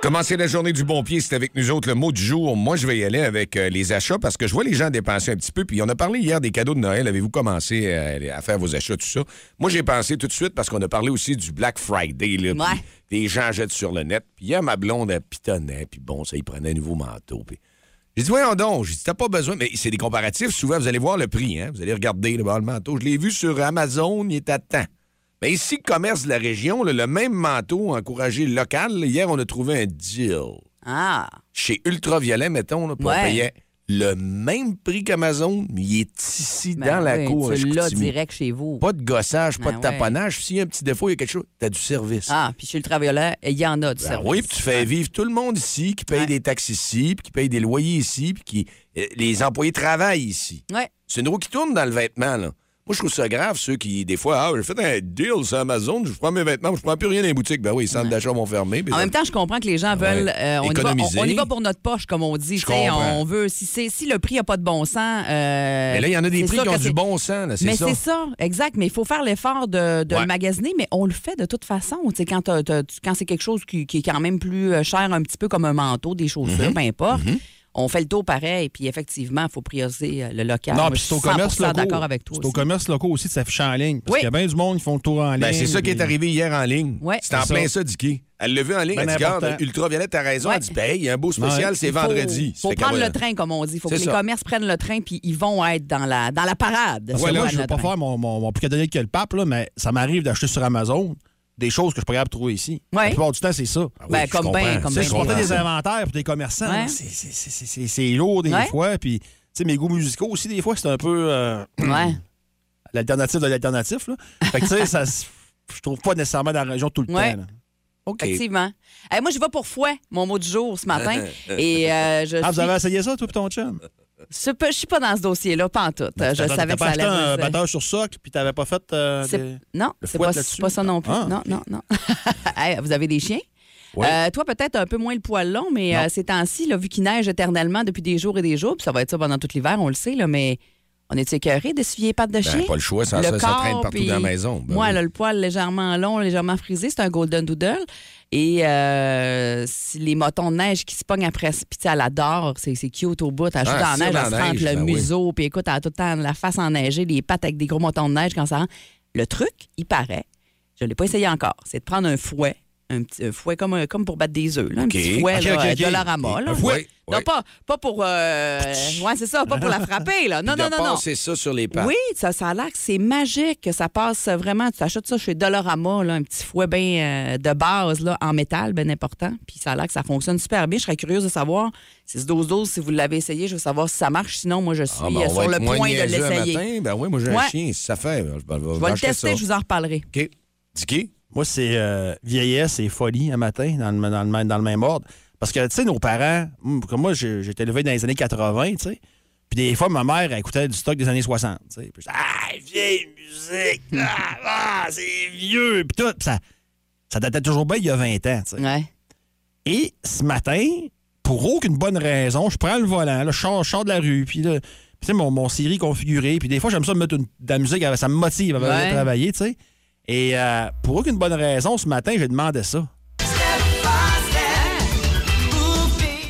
Commencer la journée du bon pied, c'est avec nous autres le mot du jour. Moi, je vais y aller avec euh, les achats parce que je vois les gens dépenser un petit peu. Puis on a parlé hier des cadeaux de Noël. Avez-vous commencé euh, à faire vos achats, tout ça? Moi, j'ai pensé tout de suite parce qu'on a parlé aussi du Black Friday. Là, Ouais. des gens jettent sur le net. Puis hier, ma blonde, elle pitonnait. Puis bon, ça, il prenait un nouveau manteau. Puis j'ai dit, voyons donc. J'ai dit, t'as pas besoin. Mais c'est des comparatifs. Souvent, vous allez voir le prix. Hein? Vous allez regarder le, le manteau. Je l'ai vu sur Amazon. Il est à temps. Mais ici, commerce de la région, là, le même manteau encouragé local, là, hier, on a trouvé un deal. Ah. Chez Ultraviolet, mettons, là, Ouais. payait le même prix qu'Amazon, mais il est ici, Ben dans la cour. Tu l'as direct chez vous. Pas de gossage, pas Ben de ouais. taponnage. S'il y a un petit défaut, il y a quelque chose, t'as du service. Ah, puis chez le travailleur, il y en a du Ben service. oui, puis tu fais vivre tout le monde ici, qui paye Ouais. des taxes ici, puis qui paye des loyers ici, puis qui euh, les employés travaillent ici. Ouais. C'est une roue qui tourne dans le vêtement, là. Moi, je trouve ça grave, ceux qui, des fois, ah, j'ai fait un deal sur Amazon, je prends mes vêtements, je prends plus rien dans les boutiques. Ben oui, les centres d'achat vont fermer. En ça- même temps, je comprends que les gens veulent. Ouais. euh, on, y va, on- Économiser. on y va pour notre poche, comme on dit. On veut. Si, c'est- si le prix n'a pas de bon sens. euh, Mais là, il y en a des prix qui ont du bon sens, là, Mais c'est ça, exact. Mais il faut faire l'effort de, de Ouais. le magasiner, mais on le fait de toute façon. Tu sais, quand, quand c'est quelque chose qui, qui est quand même plus euh, cher, un petit peu comme un manteau, des Mhm. chaussures, peu importe. On fait le tour pareil, puis effectivement, il faut prioriser euh, le local. Non, puis c'est au commerce 100% locaux. d'accord avec toi. C'est au aussi. commerce locaux aussi de s'afficher en ligne. Parce Oui. qu'il y a bien du monde qui font le tour en ligne. Ben, c'est ça qui est arrivé hier en ligne. Ouais. C'était en C'est plein ça. Dicky. Elle l'a vu en ligne. Ben elle dit, regarde, important. Ultraviolet, t'as raison. Ouais. Elle dit, ben, il y a un beau spécial, Ouais. c'est Faut- vendredi. faut Fait qu'elle prendre le train, comme on dit. Il faut que C'est les commerces prennent le train, puis ils vont être dans la, dans la parade. Moi, prend je veux le pas train. faire mon, mon, mon plus que le pape, là, mais ça m'arrive d'acheter sur Amazon des choses que je suis pas capable de trouver ici. Ouais. La plupart du temps, c'est ça. Ah oui, Ben, je comme comprends. ben- comme C'est ben je portais des inventaires pour des commerçants. Ouais. c'est- lourd des Ouais. fois. Puis, tu sais, mes goûts musicaux aussi, des fois, c'est un peu euh, Ouais. l'alternative de l'alternatif. là. Fait que, tu sais, ça se- je trouve pas nécessairement dans la région tout le Ouais. temps. là. OK. Effectivement. Moi, je vais pour fouet, mon mot du jour ce matin. et euh, je Ah, vous suis- avez essayé ça, toi et ton chum? Je ne suis pas dans ce dossier-là, pas en tout. Ben, je savais que pas ça allait. un batteur sur socle, puis t'avais pas fait. euh, des- Non, c'est pas, pas ça non plus. Ah, non, non, non, Hey, vous avez des chiens? Oui. Euh, toi, peut-être un peu moins le poil long, mais euh, ces temps-ci, là, vu qu'il neige éternellement depuis des jours et des jours, puis ça va être ça pendant tout l'hiver, on le sait, là, mais on est écœuré d'essuyer pattes de chien? Ben, pas le choix, ça, Le ça, ça corps, traîne partout dans la maison. Ben moi, oui. elle a le poil légèrement long, légèrement frisé. C'est un Golden Doodle. Et euh, les motons de neige qui se pognent après, puis elle adore, c'est c'est cute au bout. Elle joue Ah, dans la ça, neige, elle se rentre le ben oui. museau, puis écoute, elle a tout le temps la face enneigée, les pattes avec des gros motons de neige quand ça rentre. Le truc, il paraît, je ne l'ai pas essayé encore, c'est de prendre un fouet, un petit un fouet comme, un- comme pour battre des œufs, là, un petit fouet là, euh, OK. Dollarama. là. Un fouet, Non, pas, pas pour... euh, ouais, c'est ça, pas pour la frapper. Là. Non, Puis non, de non, non. passer ça sur les pattes. Oui, ça, ça a l'air que c'est magique, que ça passe vraiment. Tu achètes ça chez Dollarama, là, un petit fouet bien euh, de base là, en métal, bien important. Puis ça a l'air que ça fonctionne super bien. Je serais curieuse de savoir, 6-12-12, si vous l'avez essayé, je veux savoir si ça marche. Sinon, moi, je suis Ah, ben, euh, sur le point de l'essayer. Ben oui, moi, j'ai un chien. Si ça fait, je vais, Je vais le tester, je vous en reparlerai. OK. Dicky? Moi, c'est euh, vieillesse et folie un matin, dans le, dans le même- dans le même ordre. Parce que, tu sais, nos parents, hum, comme moi, j'ai été élevé dans les années 80, tu sais. Puis des fois, ma mère elle écoutait du stock des années 60, tu sais. Puis je disais, ah, vieille musique, ah, ah, c'est vieux, puis tout. Puis ça, ça datait toujours bien il y a 20 ans, tu sais. Ouais. Et ce matin, pour aucune bonne raison, je prends le volant, là, je, sors, je sors de la rue, puis là, tu sais, mon, mon Siri configuré, puis des fois, j'aime ça me mettre une- de la musique, ça me motive Ouais. de travailler, tu sais. Et euh, pour aucune bonne raison, ce matin, j'ai demandé ça.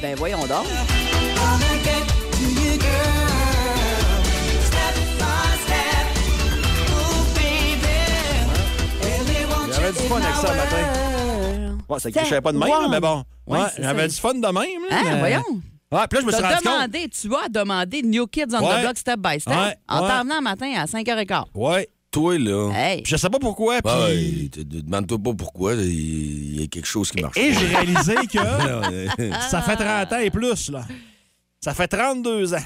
Ben voyons donc. J'avais du fun avec ça le matin. Ouais, ça crichait pas de même, mais bon. Ouais, c'est j'avais du fun de même. là, Hein, mais- voyons. Ouais, puis là, je me suis rendu compte. demandé, tu as demandé New Kids on Ouais. the Block Step by Step Ouais, en venant matin à 5h15. Ouais. Toi, là. Hey. Puis je sais pas pourquoi. Puis... Ouais, demande-toi pas pourquoi. Il y a quelque chose qui marche Et j'ai réalisé que ça fait 30 ans et plus, là. Ça fait 32 ans.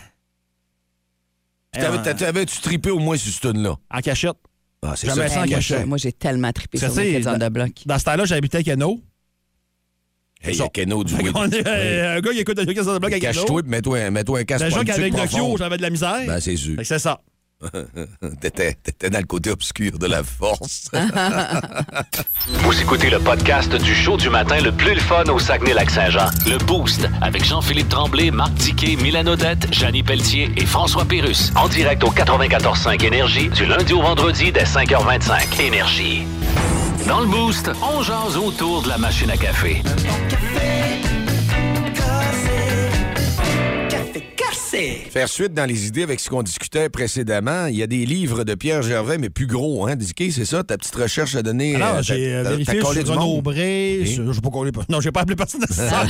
Euh, t'a- T'avais-tu trippé au moins sur ce tune-là? En cachette. Ah, c'est Jamais ça. sans Hey, moi, j'ai- moi, j'ai tellement trippé sur sais, on the Block. Dans ce temps-là, j'habitais à Cano. Hey, il y a Keno du euh, un gars qui écoute Kids on the Block avec Cano. Cache-toi et mets-toi un- mets-toi un casque Déjà qu'avec profonde. j'avais de la misère. Ben, c'est sûr. C'est ça. T'étais t'étais dans le côté obscur de la force. Vous écoutez le podcast du show du matin le plus le fun au Saguenay-Lac-Saint-Jean. Le Boost avec Jean-Philippe Tremblay, Marc Tiquet, Milan Odette, Janine Pelletier et François Pérus. En direct au 94.5 Énergie du lundi au vendredi dès 5h25. Énergie. Dans le Boost, on jase autour de la machine à café. Faire suite dans les idées avec ce qu'on discutait précédemment, il y a des livres de Pierre Gervais, mais plus gros, hein, Dicky, c'est ça? Ta petite recherche a donné... Alors, euh, j'ai t'as- euh, vérifié sur Renaud. Bré. Sur- Je pas collé- Non, j'ai pas appelé personne de ça.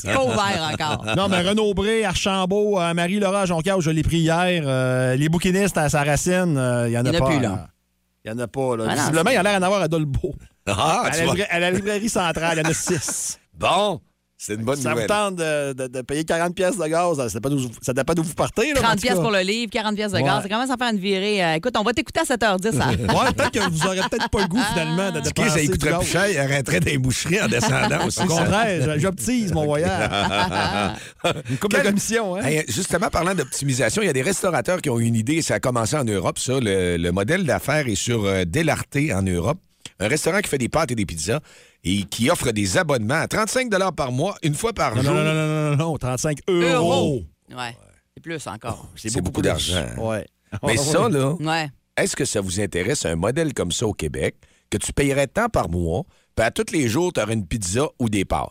C'est pas ouvert encore. Non, mais Renaud Bré, Archambault, euh, Marie-Laura Jonquière, je l'ai pris hier. euh, les bouquinistes à sa racine, euh, il y en a Il y en a pas. plus, là. Il y en a pas, là. Ah Visiblement, il y en a l'air d'en avoir à Dolbeau. Ah, à, tu la vois. à la librairie centrale, il y en a six. Bon, c'est une bonne ça vous nouvelle. tente de, de- de payer 40 pièces de gaz, ça dépend d'où ça dépend d'où vous partez. Là, 30 pièces pour le livre, 40 pièces de Ouais. gaz. Ça commence à faire une virée. Euh, écoute, on va t'écouter à 7h10. ça. Ouais, peut-être que vous aurez peut-être pas le goût, finalement, de dépenser ça gaz. plus cher, il arrêterait des boucheries en descendant aussi. Au ça. contraire, j'optise mon voyage. Une coupe de commission, hein? Hey, justement, parlant d'optimisation, il y a des restaurateurs qui ont une idée, ça a commencé en Europe, ça. Le, le modèle d'affaires est sur euh, Delarté en Europe. Un restaurant qui fait des pâtes et des pizzas et qui offre des abonnements à 35 par mois, une fois par Non, jour. non, non, non, non, non, non, 35 euros. Euros. Ouais. C'est plus encore. C'est beaucoup d'argent. Ouais. Mais ça, là, Ouais. est-ce que ça vous intéresse un modèle comme ça au Québec, que tu payerais tant par mois, puis à tous les jours, tu aurais une pizza ou des pâtes?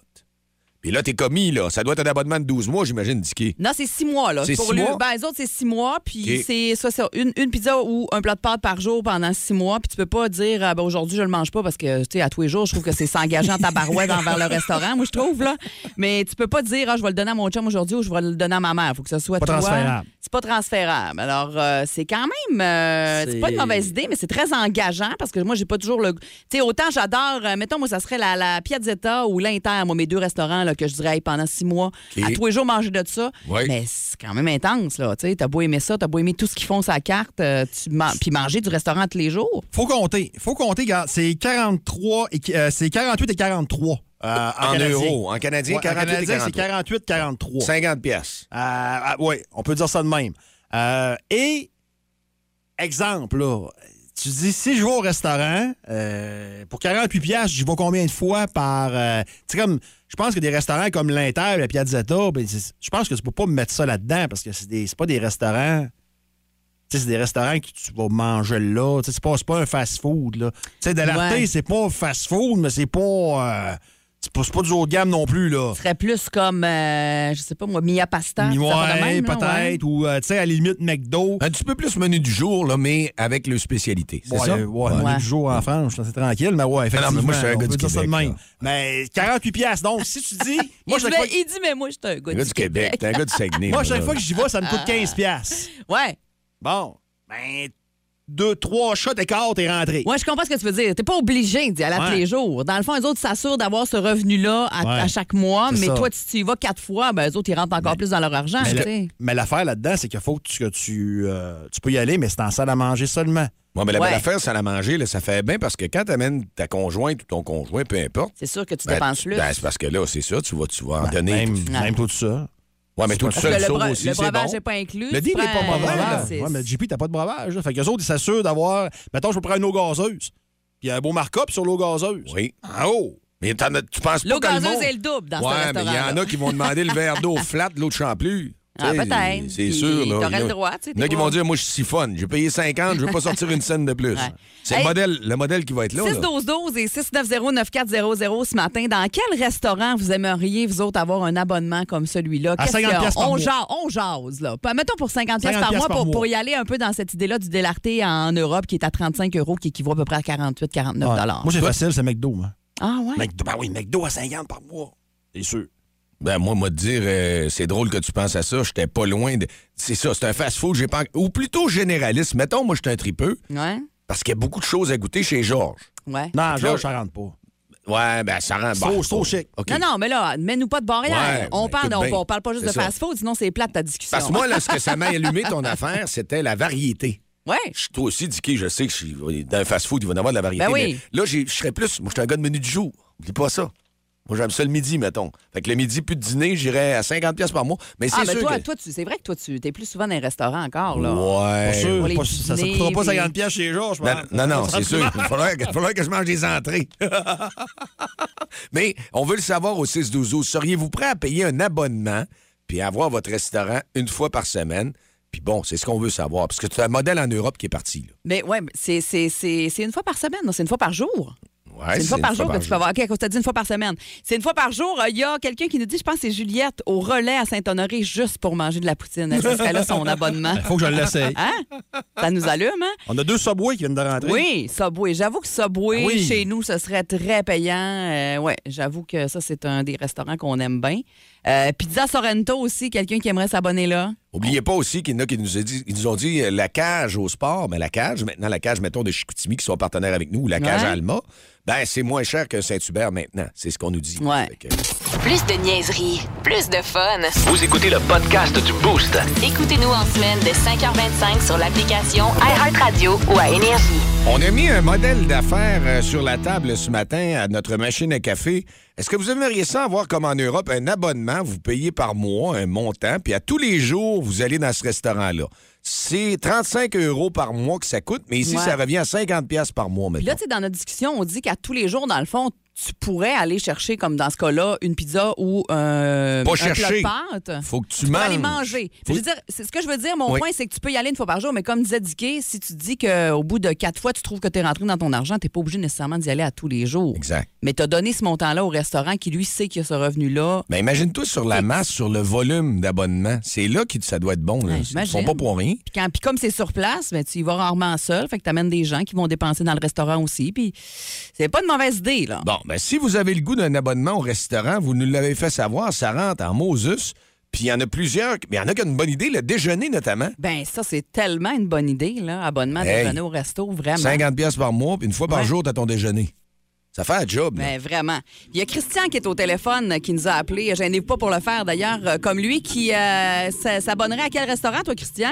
Puis là, t'es commis, là. Ça doit être un abonnement de 12 mois, j'imagine, Dicky. Non, c'est six mois, là. C'est Pour six le- mois? Ben, les autres, c'est six mois, puis c'est ça, c'est une, une pizza ou un plat de pâtes par jour pendant six mois, puis tu peux pas dire, ah, ben, aujourd'hui, je le mange pas parce que, tu sais, à tous les jours, je trouve que c'est s'engageant ta barouette envers le restaurant, moi, je trouve, là. Mais tu peux pas dire, ah, je vais le donner à mon chum aujourd'hui ou je vais le donner à ma mère. faut que ce soit Pas toi. C'est pas transférable. Alors, euh, c'est quand même, euh, c'est pas une mauvaise idée, mais c'est très engageant parce que moi, j'ai pas toujours le. Tu sais, autant j'adore, euh, mettons, moi, ça serait la, la Piazzetta ou l'Inter, moi, mes deux restaurants, là, que je dirais, hey, pendant six mois, à tous les jours, manger de ça. Oui. Mais c'est quand même intense, là. Tu sais, t'as beau aimer ça, t'as beau aimer tout ce qu'ils font sur la carte, tu man- puis manger du restaurant tous les jours. Faut compter. Faut compter, regarde, c'est 43 et, c'est 48 et 43. Euh, en, En euros. En canadien, Ouais, en 48 et canadien, c'est 43. 48 43. 50 pièces. oui, on peut dire ça de même. Euh, et, exemple, là, tu dis, si je vais au restaurant, euh, pour 48 piastres, j'y vais combien de fois par... euh, tu sais, comme, je pense que des restaurants comme l'Inter, la Piazzetta, ben, je pense que tu peux pas me mettre ça là-dedans parce que c'est des- c'est pas des restaurants... Tu sais, c'est des restaurants que tu vas manger là. Tu sais, c'est pas, pas un fast-food, là. Tu sais, de Ouais. c'est pas fast-food, mais c'est pas... euh, c'est pas, pas du haut de gamme non plus, là. Ce serait plus comme, euh, je sais pas moi, Mia Pasta. Ouais, peut-être. ouais. Ou, euh, tu sais, à la limite, McDo. Un petit peu plus menu du jour, là, mais avec le spécialité. C'est Ouais, ça? ouais, Ouais. menu du jour en France, je suis tranquille, mais ouais, effectivement. Ah non, mais moi, je suis un gars du dire ça de Québec, même. Mais 48 piastres, donc, si tu dis... moi, mais- il dit, mais moi, je suis un gars du Québec, t'es un gars du Saguenay. moi, chaque fois que j'y vais, ça me coûte 15 piastres. Ouais. Bon, ben, deux, trois shots d'écart, t'es rentré. Ouais, je comprends ce que tu veux dire. T'es pas obligé d'y aller à tous Ouais. les jours. Dans le fond, les autres s'assurent d'avoir ce revenu-là à, Ouais. à chaque mois, C'est mais ça. toi, si tu y vas quatre fois, ben, les autres, ils rentrent encore plus dans leur argent. Mais tu le- sais. Mais l'affaire là-dedans, c'est qu'il faut que tu, que tu, euh, tu peux y aller, mais c'est en salle à manger seulement. Ouais, mais la Ouais. belle affaire, c'est à la manger, là, ça fait bien parce que quand tu amènes ta conjointe ou ton conjoint, peu importe. C'est sûr que tu ben, dépenses tu- plus. ben, c'est parce que là, c'est ça, tu vas, tu vas en donner. Même tout ça. Ouais, mais tout seul, que le, bre- aussi, le breuvage bon. n'est pas inclus. Le deal n'est pas mauvais, Ouais, Ouais, mais JP, t'as pas de breuvage. Là. Fait qu'eux autres, ils s'assurent d'avoir. Mettons, je peux prendre une eau gazeuse. Puis il y a un beau markup sur l'eau gazeuse. Oui. En haut. Mais t'en as- tu penses pas L'eau que le gazeuse monde- est le double dans ce Ouais, mais il y en a qui vont demander le verre d'eau flat, l'eau de Champlus. Ah, peut-être. C'est sûr. là. t'aurais le droit, Il y en a qui vont dire, moi, je siphonne. J'ai payé 50, je veux pas sortir une scène de plus. Ouais. C'est Hey. le, modèle, le modèle qui va être là. là. 6-12-12 et 690-9400 ce matin. Dans quel restaurant vous aimeriez, vous autres, avoir un abonnement comme celui-là? À Qu'est-ce 50 qu'il y a? piastres par on, mois. jase, on jase, là. Mettons pour 50 piastres 50 par mois piastres par pour, mois. pour y aller un peu dans cette idée-là du délarté en Europe qui est à 35 euros, qui équivaut à peu près à 48-49 Ouais. Moi, c'est facile, c'est McDo. Moi. Ah ouais? McDo, ben oui, McDo à 50 par mois. C'est sûr. Ben, moi, moi, te dire, euh, c'est drôle que tu penses à ça. J'étais pas loin de. C'est ça, c'est un fast-food. j'ai pas... Ou plutôt généraliste. Mettons, moi, j'étais un tripeux. Ouais? Parce qu'il y a beaucoup de choses à goûter chez Georges. Ouais. Non, Georges, ça rentre pas. Ouais, ben, ça rend. C'est bon, trop- chic. Non, non, mais là, mets-nous pas de barrière. Ouais, on, ben, parle, on, on parle pas juste de fast-food, sinon c'est plate ta discussion. Parce que moi, là, ce que ça m'a allumé ton affaire, c'était la variété. Ouais. Je- Toi aussi, Dicky, je sais que je suis- dans un fast-food, il va y en avoir de la variété. Ben oui. mais là, j'ai- je serais plus. Moi, je suis un gars de menu du jour. Oublie pas ça. Moi, j'aime ça le midi, mettons. Fait que le midi, plus de dîner, j'irais à 50 pièces par mois. Mais c'est Ah, mais sûr toi, que... toi tu, c'est vrai que toi, tu es plus souvent dans les restaurants encore, là. Ouais. Pas sûr, pas- ça ne coûtera pas puis- 50 pièces chez Georges, je Non, pense. non, non, c'est sûr. Il faudrait, il faudrait que je mange des entrées. Mais on veut le savoir au 6-12 Seriez-vous prêt à payer un abonnement puis avoir votre restaurant une fois par semaine? Puis bon, c'est ce qu'on veut savoir. Parce que tu as un modèle en Europe qui est parti. là. Mais ouais, mais c'est, c'est, c'est, c'est une fois par semaine, non? c'est une fois par jour. Ouais, c'est une fois par jour que tu peux avoir. OK, tu as dit une fois par semaine. C'est une fois par jour. Il y a quelqu'un qui nous dit, je pense que c'est Juliette, au relais à Saint-Honoré, juste pour manger de la poutine. Que serait là son abonnement? Il faut que je l'essaye. Hein? Ça nous allume, hein? On a deux Subway qui viennent de rentrer. Oui, Subway. J'avoue que Subway, Oui. chez nous, ce serait très payant. Euh, ouais, j'avoue que ça, c'est un des restaurants qu'on aime bien. Euh, Pizza Sorrento aussi, quelqu'un qui aimerait s'abonner là? Oubliez pas aussi qu'il y en a qui nous, a dit- ils nous ont dit euh, la cage au sport, mais la cage, maintenant la cage, mettons, de Chicoutimi qui sont partenaires avec nous, ou la cage Ouais. à Alma, ben c'est moins cher que Saint-Hubert maintenant. C'est ce qu'on nous dit. Ouais. Fait que- Plus de niaiserie, plus de fun. Vous écoutez le podcast du Boost. Écoutez-nous en semaine de 5h25 sur l'application iHeartRadio ou à Énergie. On a mis un modèle d'affaires euh, sur la table ce matin à notre machine à café. Est-ce que vous aimeriez ça avoir comme en Europe un abonnement, vous payez par mois un montant, puis à tous les jours, vous allez dans ce restaurant-là? C'est 35 euros par mois que ça coûte, mais ici, Ouais. ça revient à 50 pièces par mois Puis là, tu sais, dans notre discussion, on dit qu'à tous les jours, dans le fond, tu pourrais aller chercher, comme dans ce cas-là, une pizza ou euh, Pas un chercher. plat de pâtes? Faut que tu manges. aller manger. Faut- Je veux dire, c'est ce que je veux dire. Mon Oui. point, c'est que tu peux y aller une fois par jour, mais comme disait Dicky, si tu dis qu'au bout de quatre fois, tu trouves que tu es rentré dans ton argent, tu n'es pas obligé nécessairement d'y aller à tous les jours. Exact. Mais tu as donné ce montant-là au restaurant qui, lui, sait qu'il y a ce revenu-là. Mais imagine-toi sur la masse, sur le volume d'abonnement. C'est là que ça doit être bon. là. Ouais, Ils font j'imagine. pas pour rien. Puis, quand- puis comme c'est sur place, ben, tu y vas rarement seul. Fait que tu amènes des gens qui vont dépenser dans le restaurant aussi. Puis c'est pas une mauvaise idée, là. Bon, ben si vous avez le goût d'un abonnement au restaurant, vous nous l'avez fait savoir, ça rentre en Moses. Puis il y en a plusieurs, mais il y en a qui ont une bonne idée, le déjeuner notamment. Ben ça, c'est tellement une bonne idée, là. Abonnement Hey. déjeuner au resto, vraiment. 50 pièces par mois, puis une fois par Ouais. jour, tu as ton déjeuner. Ça fait un job. là. Ben, vraiment. Il y a Christian qui est au téléphone qui nous a appelé. Gênez-vous pas pour le faire, d'ailleurs, euh, comme lui, qui euh, s'abonnerait à quel restaurant, toi, Christian?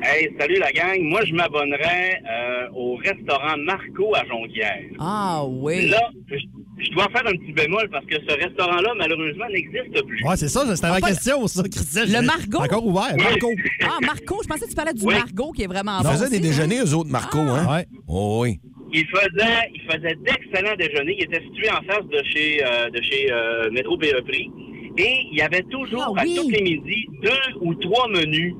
Hey, salut la gang. Moi, je m'abonnerais euh, au restaurant Marco à Jonquière. Ah oui. Là, je, je dois faire un petit bémol parce que ce restaurant-là, malheureusement, n'existe plus. Ouais, c'est ça, c'était ma Ah, pas- question, ça, Christian. Le Margot? Encore ouvert, Oui. Margot. Ah, Marco, je pensais que tu parlais du Oui. Margot qui est vraiment Ils bon. faisaient des aussi, hein? déjeuners, eux autres, Marco, hein? Ouais. Oh, oui. Il faisait, il faisait d'excellents déjeuners. Il était situé en face de chez, euh, de chez euh, Métro Prix. Et il y avait toujours, Ah à tous les midis, deux ou trois menus.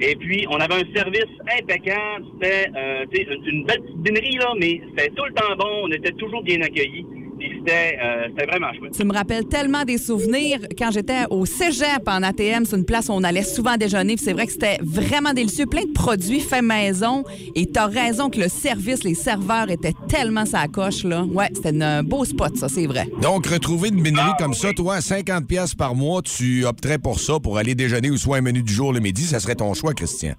Et puis, on avait un service impeccable. C'était euh, une, une belle petite binerie, là, mais c'était tout le temps bon. On était toujours bien accueillis. Puis c'était euh, c'était vraiment chouette. Tu me rappelles tellement des souvenirs quand j'étais au cégep en ATM. C'est une place où on allait souvent déjeuner. Puis c'est vrai que c'était vraiment délicieux. Plein de produits faits maison. Et t'as raison que le service, les serveurs étaient tellement sa coche, là. Ouais, c'était un beau spot, ça, c'est vrai. Donc, retrouver une binerie comme ça, toi, à 50 pièces par mois, tu opterais pour ça, pour aller déjeuner ou soit un menu du jour le midi, ça serait ton choix, Christian.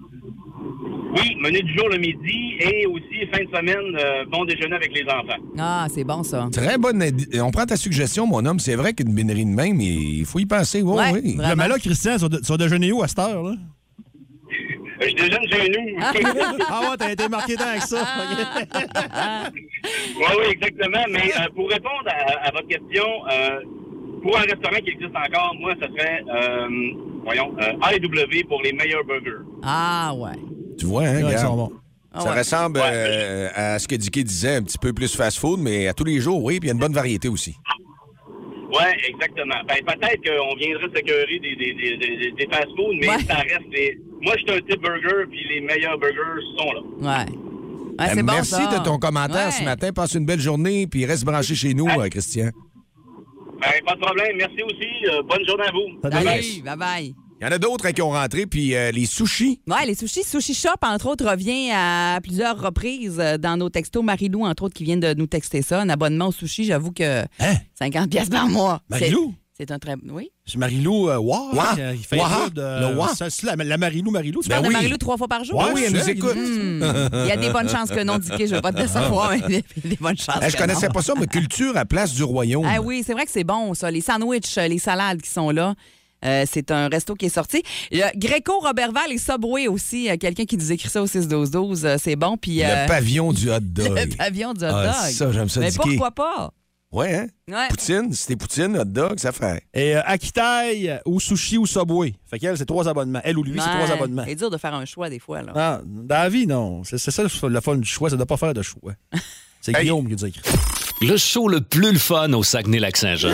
Oui, menu du jour le midi et aussi fin de semaine, euh, bon déjeuner avec les enfants. Ah, c'est bon, ça. Très bonne. idée. On prend ta suggestion, mon homme. C'est vrai qu'une binerie de même, il faut y penser. Oui, Ouais, oui. vraiment. Là, mais là, Christian, sur, sur déjeuner où à cette heure, là? Je déjeune chez nous. Ah ouais, t'as été marqué tant que ça. Oui, oui, exactement. Mais euh, pour répondre à, à votre question, euh, pour un restaurant qui existe encore, moi, ce serait, euh, voyons, euh, IW pour les meilleurs burgers. Ah, ouais. Tu vois, hein, Ouais, ils regarde. sont bons. Ah Ça ouais. ressemble Ouais. euh, à ce que Dicky disait, un petit peu plus fast-food, mais à tous les jours, oui, puis il y a une bonne variété aussi. Oui, exactement. Ben, peut-être qu'on viendrait s'écœurer des, des, des, des, fast-food, mais Ouais. ça reste des... Moi, je suis un type burger, puis les meilleurs burgers sont là. Ouais. Ouais, bon, Merci ça. de ton commentaire Ouais. ce matin. Passe une belle journée, puis reste branché chez nous, euh, Christian. Ben, pas de problème. Merci aussi. Euh, bonne journée à vous. Salut, bye-bye. Il y en a d'autres hein, qui ont rentré, puis euh, les sushis. Ouais, les sushis. Sushi Shop, entre autres, revient à plusieurs reprises euh, dans nos textos. Marilou, entre autres, qui vient de nous texter ça. Un abonnement au sushi, j'avoue que Hein? 50 pièces par mois. Marilou? C'est- un très... Oui? C'est Marilou euh, Wah, Wah. qui fait Wah. un peu de... Le Wah. Ça, c'est la, la Marilou Marilou, tu Ben Tu parles oui. de Marilou trois fois par jour? Oui, elle nous écoute. Il y a des bonnes chances que non, Dicky, je veux pas te décevoir, mais il y a des bonnes chances je que connaissais non. pas ça, mais culture à Place du Royaume. Ah oui, c'est vrai que c'est bon, ça. Les sandwichs, euh, les salades qui sont là. Euh, c'est un resto qui est sorti. Il y a Greco, Robertval et Subway aussi. euh, Quelqu'un qui nous écrit ça au 6-12-12. euh, c'est bon. Puis, euh, Le pavillon du hot dog. le pavillon du hot Ah, dog. ça, j'aime ça, Mais Dicky. pourquoi pas? Ouais, hein? Ouais. Poutine, si t'es poutine, hot dog, ça fait. Et euh, Akitai ou Sushi ou Subway. Fait qu'elle, c'est trois abonnements. Elle ou lui, c'est trois abonnements. C'est dur de faire un choix des fois. Là. Non, dans la vie, non. C'est c'est ça le fun du choix, c'est de ne pas faire de choix. C'est Hey. Guillaume qui dit écrit. Le show le plus le fun au Saguenay-Lac-Saint-Jean.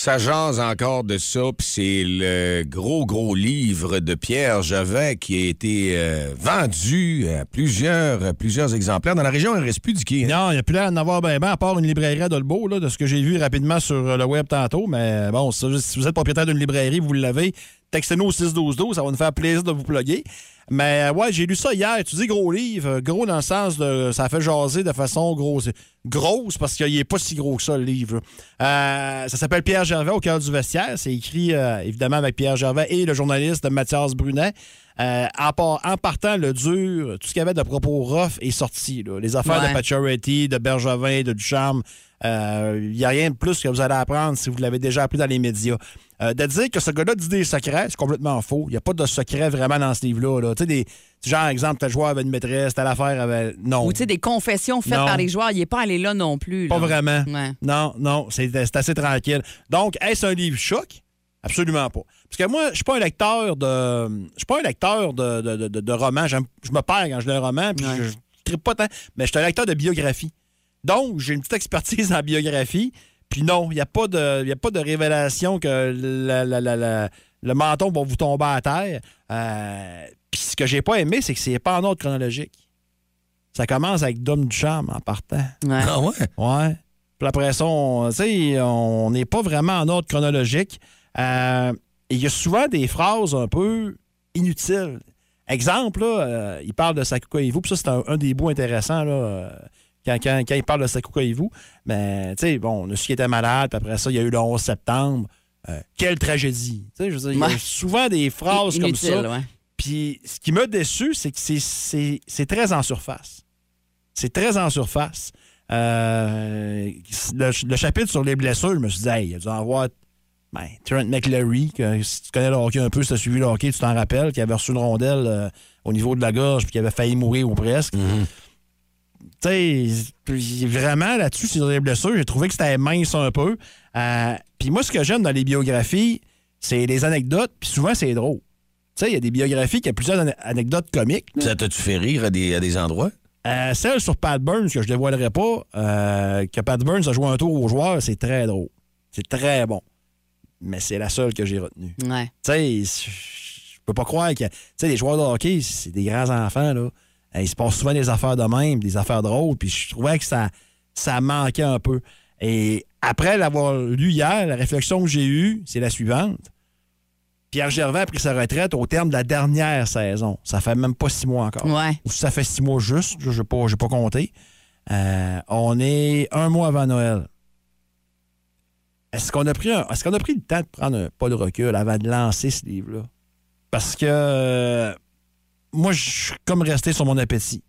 Ça encore de ça, puis c'est le gros, gros livre de Pierre Javet qui a été euh, vendu à plusieurs, plusieurs exemplaires. Dans la région, il ne reste plus du quai. hein? Non, il n'y a plus l'air d'en avoir ben, ben, à part une librairie à Dolbeau, là, de ce que j'ai vu rapidement sur euh, le web tantôt. Mais bon, si vous êtes propriétaire d'une librairie, vous l'avez, textez-nous au 61212, ça va nous faire plaisir de vous plugger. Mais ouais, j'ai lu ça hier. Tu dis gros livre, gros dans le sens de. Ça fait jaser de façon grosse. Grosse parce qu'il n'est pas si gros que ça, le livre. Euh, ça s'appelle Pierre Gervais au cœur du vestiaire. C'est écrit euh, évidemment avec Pierre Gervais et le journaliste Mathias Brunet. Euh, en, par- en partant, le dur, tout ce qu'il y avait de propos rough est sorti. là. Les affaires Ouais. de Pacioretty, de Bergevin, de Ducharme. Il n'y a rien de plus que vous allez apprendre si vous l'avez déjà appris dans les médias. Euh, de dire que ce gars-là dit des secrets, c'est complètement faux. Il n'y a pas de secret vraiment dans ce livre-là. là. Tu sais, des, genre, exemple, tel joueur avait une maîtresse, telle affaire avait. Non. Ou tu sais, des confessions faites Non. par les joueurs. Il n'est pas allé là non plus. Pas vraiment. Ouais. Non, non, c'est assez tranquille. Donc, est-ce un livre choc? Absolument pas. Parce que moi, je suis pas un lecteur de. Je suis pas un lecteur de, de, de- de- de romans. Je me perds quand je lis un roman, puis Ouais. je, je trippe pas tant. Mais je suis un lecteur de biographie. Donc, j'ai une petite expertise en biographie. Puis non, il n'y a, pas de- y a pas de révélation que la- la- la- la- le menton va vous tomber à terre. Euh, Puis ce que j'ai pas aimé, c'est que c'est pas en ordre chronologique. Ça commence avec Dom Ducharme en partant. Ouais. Ah ouais? Ouais. Puis après ça, on tu sais, on n'est pas vraiment en ordre chronologique. Euh, et il y a souvent des phrases un peu inutiles. Exemple, là, euh, il parle de Sakuka Ivu, puis ça, c'est un, un des bouts intéressants, là, euh, quand, quand- quand il parle de Ivu. Mais, tu sais, bon, on a su qu'il était malade, puis après ça, il y a eu le 11 septembre. Euh, quelle tragédie. Tu sais, je veux dire, il y a souvent des phrases comme ça. ouais. Puis ce qui m'a déçu, c'est que c'est- très en surface. C'est très en surface. Euh, le, le chapitre sur les blessures, je me suis dit, hey, il a dû en. Ben, Trent McLary, que si tu connais le hockey un peu, si tu as suivi le hockey, tu t'en rappelles, qui avait reçu une rondelle euh, au niveau de la gorge puis qui avait failli mourir ou presque. Tu sais, vraiment là-dessus, sur les blessures, j'ai trouvé que c'était mince un peu. Euh, puis moi, ce que j'aime dans les biographies, c'est les anecdotes, puis souvent, c'est drôle. Tu sais, il y a des biographies qui ont plusieurs ane- anecdotes comiques. là. Ça t'a-tu fait rire à des, à des endroits? Euh, celle sur Pat Burns, que je ne dévoilerai pas, euh, que Pat Burns a joué un tour aux joueurs, c'est très drôle. C'est très bon. Mais c'est la seule que j'ai retenue. Ouais. Tu sais, je peux pas croire que. Tu sais, les joueurs de hockey, c'est des grands enfants, là. Il se passe souvent des affaires de même, des affaires drôles, puis je trouvais que ça, ça manquait un peu. Et après l'avoir lu hier, la réflexion que j'ai eue, c'est la suivante. Pierre Gervais a pris sa retraite au terme de la dernière saison. Ça fait même pas six mois encore. Ouais. Ou ça fait six mois juste, je n'ai pas, pas compté. Euh, on est un mois avant Noël. Est-ce qu'on a pris un- est-ce qu'on a pris le temps de prendre un pas de recul avant de lancer ce livre-là? Parce que euh, moi, je suis comme resté sur mon appétit.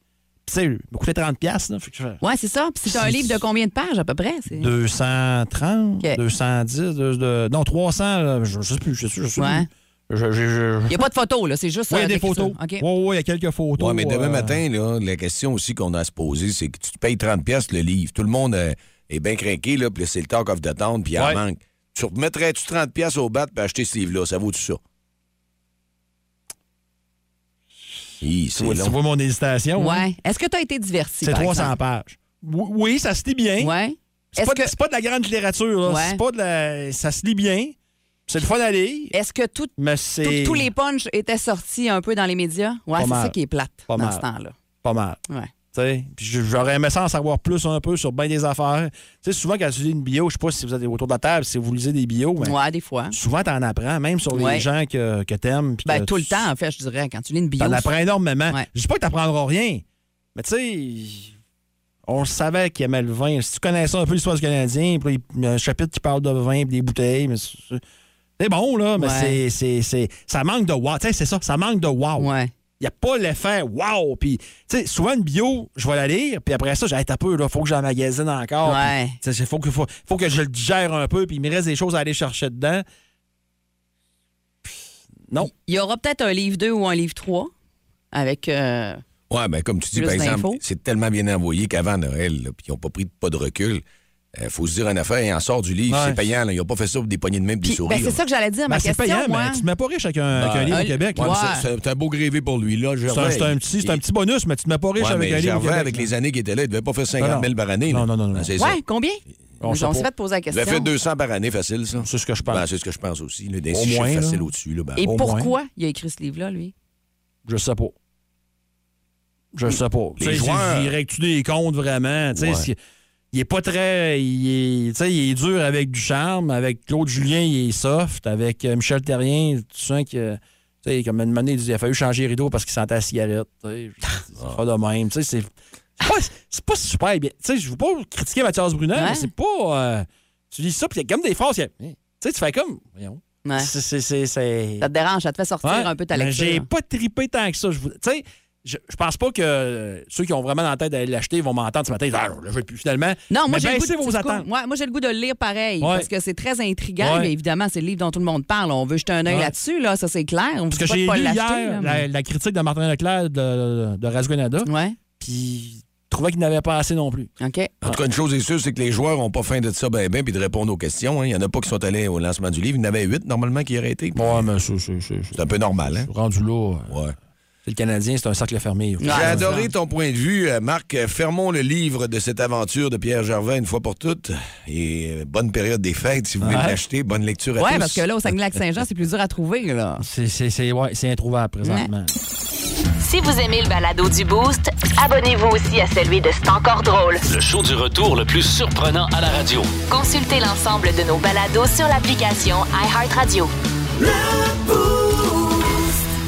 Tu sais, il m'a coûté 30$, piastres, là. Fait que je fais Ouais, c'est ça. Puis c'est un livre de combien de pages à peu près? C'est- 230, OK. 210, de- de- non, 300, là, je ne sais plus, je sais, je sais Ouais. plus. Je- je- je- Il n'y a pas de photos, là. C'est juste. Oui, il y euh, a des d'écriture. photos. Oui, oui, il y a quelques photos. Oui, mais demain euh, matin, là, la question aussi qu'on a à se poser, c'est que tu te payes 30$ piastres le livre. Tout le monde euh, est bien craqué, là, puis c'est le talk of the town, puis il en manque. Tu remettrais-tu 30$ piastres au bat pour acheter ce livre-là? Ça vaut tout ça? Hi, Tu vois, tu vois mon hésitation? hein? Ouais. Est-ce que tu as été diverti? C'est par 300 exemple? pages. Oui, oui, ça se lit bien. Ouais. C'est pas, que, pas de la grande littérature. là. Ouais. C'est pas de la... Ça se lit bien. C'est le fun à lire. est-ce que tout- Mais tous les punchs étaient sortis un peu dans les médias? Ouais, Pas c'est ça qui est plate Pas dans mal. ce temps-là. pas mal. Ouais. Tu j'aurais aimé ça en savoir plus un peu sur bien des affaires. Tu sais, souvent, quand tu lis une bio, je sais pas si vous êtes autour de la table, si vous lisez des bios, Ouais, des fois. souvent, tu en apprends, même sur les Ouais. gens que, que t'aimes. Ben, que tout le tu- temps, en fait, je dirais, quand tu lis une bio. T'en apprends énormément. Ouais. Je dis pas que t'apprendras rien, mais tu sais, on savait qu'il aimait le vin. Si tu connais ça un peu l'histoire du Canadien, puis il y a un chapitre qui parle de vin, puis des bouteilles, mais c'est bon, là, mais Ouais. c'est, c'est, c'est- ça manque de wow. Tu sais, c'est ça, ça manque de wow. Ouais. Il n'y a pas l'effet wow. Puis, tu sais, souvent, une bio, je vais la lire, puis après ça, j'ai un peu, il faut que j'en magasine encore. Ouais. Il faut, que- faut, faut que je le digère un peu, puis il me reste des choses à aller chercher dedans. Non. Il y aura peut-être un livre 2 ou un livre 3 avec. euh, Ouais, ben comme tu dis, par exemple, c'est tellement bien envoyé qu'avant Noël, là, puis ils n'ont pas pris pas de recul. Il faut se dire une affaire, il en sort du livre, Ouais. c'est payant. Là. Ils n'ont pas fait ça pour des poignées de main et des puis, sourires. ben, c'est ça que j'allais dire. Ben, ma c'est question, payant, moi. mais tu te mets pas riche avec un, avec un livre un- au Québec. Ouais, c'est- un beau grévé pour lui, là. C'est un, un petit, c'est un petit bonus, mais tu te mets pas riche Ouais, avec un livre au Gervais, Québec. avec les années qu'il était là, il devait pas faire Non, 50 000 par année. non, là. non, non, non. Ben, c'est ça. Ouais, combien? On s'est pas. fait poser la Il a question. fait 200 par année, facile, ça. C'est ce que je pense. Ben, c'est ce que je pense aussi. Là, des Au moins, là. faciles au-dessus. Là, ben, Et pourquoi il a écrit ce livre-là, lui? Je sais pas. Je sais pas. Les Tu joueurs- Il règle-tu des comptes vraiment? Tu sais, Il est pas très. Il est, il est dur avec du charme. Avec Claude Julien, il est soft. Avec euh, Michel Terrien, tu sens que. Tu sais, comme une il a fallu changer les rideaux parce qu'il sentait la cigarette. C'est pas de même. Tu sais, c'est. c'est pas- super bien. Tu sais, je veux pas critiquer Mathias Ouais. mais c'est pas. euh, tu lis ça, puis il y a comme des phrases. Tu sais, tu fais comme. Voyons. Ouais. Ça te dérange, ça te fait sortir Ouais. un peu ta lecture. J'ai pas trippé tant que ça. Je vous- Tu sais, je, je pense pas que euh, ceux qui ont vraiment dans la tête d'aller l'acheter vont m'entendre ce matin. Ils disent, Ah, je veux plus finalement. Non, moi j'ai le goût de, vos attentes. Moi j'ai le goût de le lire pareil Ouais. parce que c'est très intriguant. Ouais. mais évidemment, c'est le livre dont tout le monde parle. On veut jeter un œil Ouais. là-dessus, là, ça c'est clair. On Parce que j'ai lu hier là, la, mais- la critique de Martin Leclerc de, de Radio Canada, Ouais, puis je trouvais qu'il n'avait pas assez non plus. OK. En tout cas, une chose est sûre, c'est que les joueurs n'ont pas faim de ça ben ben puis de répondre aux questions. hein. Il y en a pas qui sont allés au lancement du livre. Il y en avait huit normalement qui auraient été. Ouais, mais c'est c'est- c'est- C'est un peu normal, hein? rendu là. euh, Ouais. C'est le Canadien, c'est un cercle fermé. J'ai adoré ton point de vue, euh, Marc. Fermons le livre de cette aventure de Pierre Gervais une fois pour toutes. Et euh, bonne période des fêtes si vous voulez Ouais. l'acheter. Bonne lecture à Ouais, tous. parce que là, au Saguenay-Lac-Saint-Jean, c'est plus dur à trouver, là. C'est c'est- c'est- ouais, c'est introuvable présentement. Si vous aimez le balado du Boost, abonnez-vous aussi à celui de C'est encore drôle. Le show du retour le plus surprenant à la radio. Consultez l'ensemble de nos balados sur l'application iHeartRadio.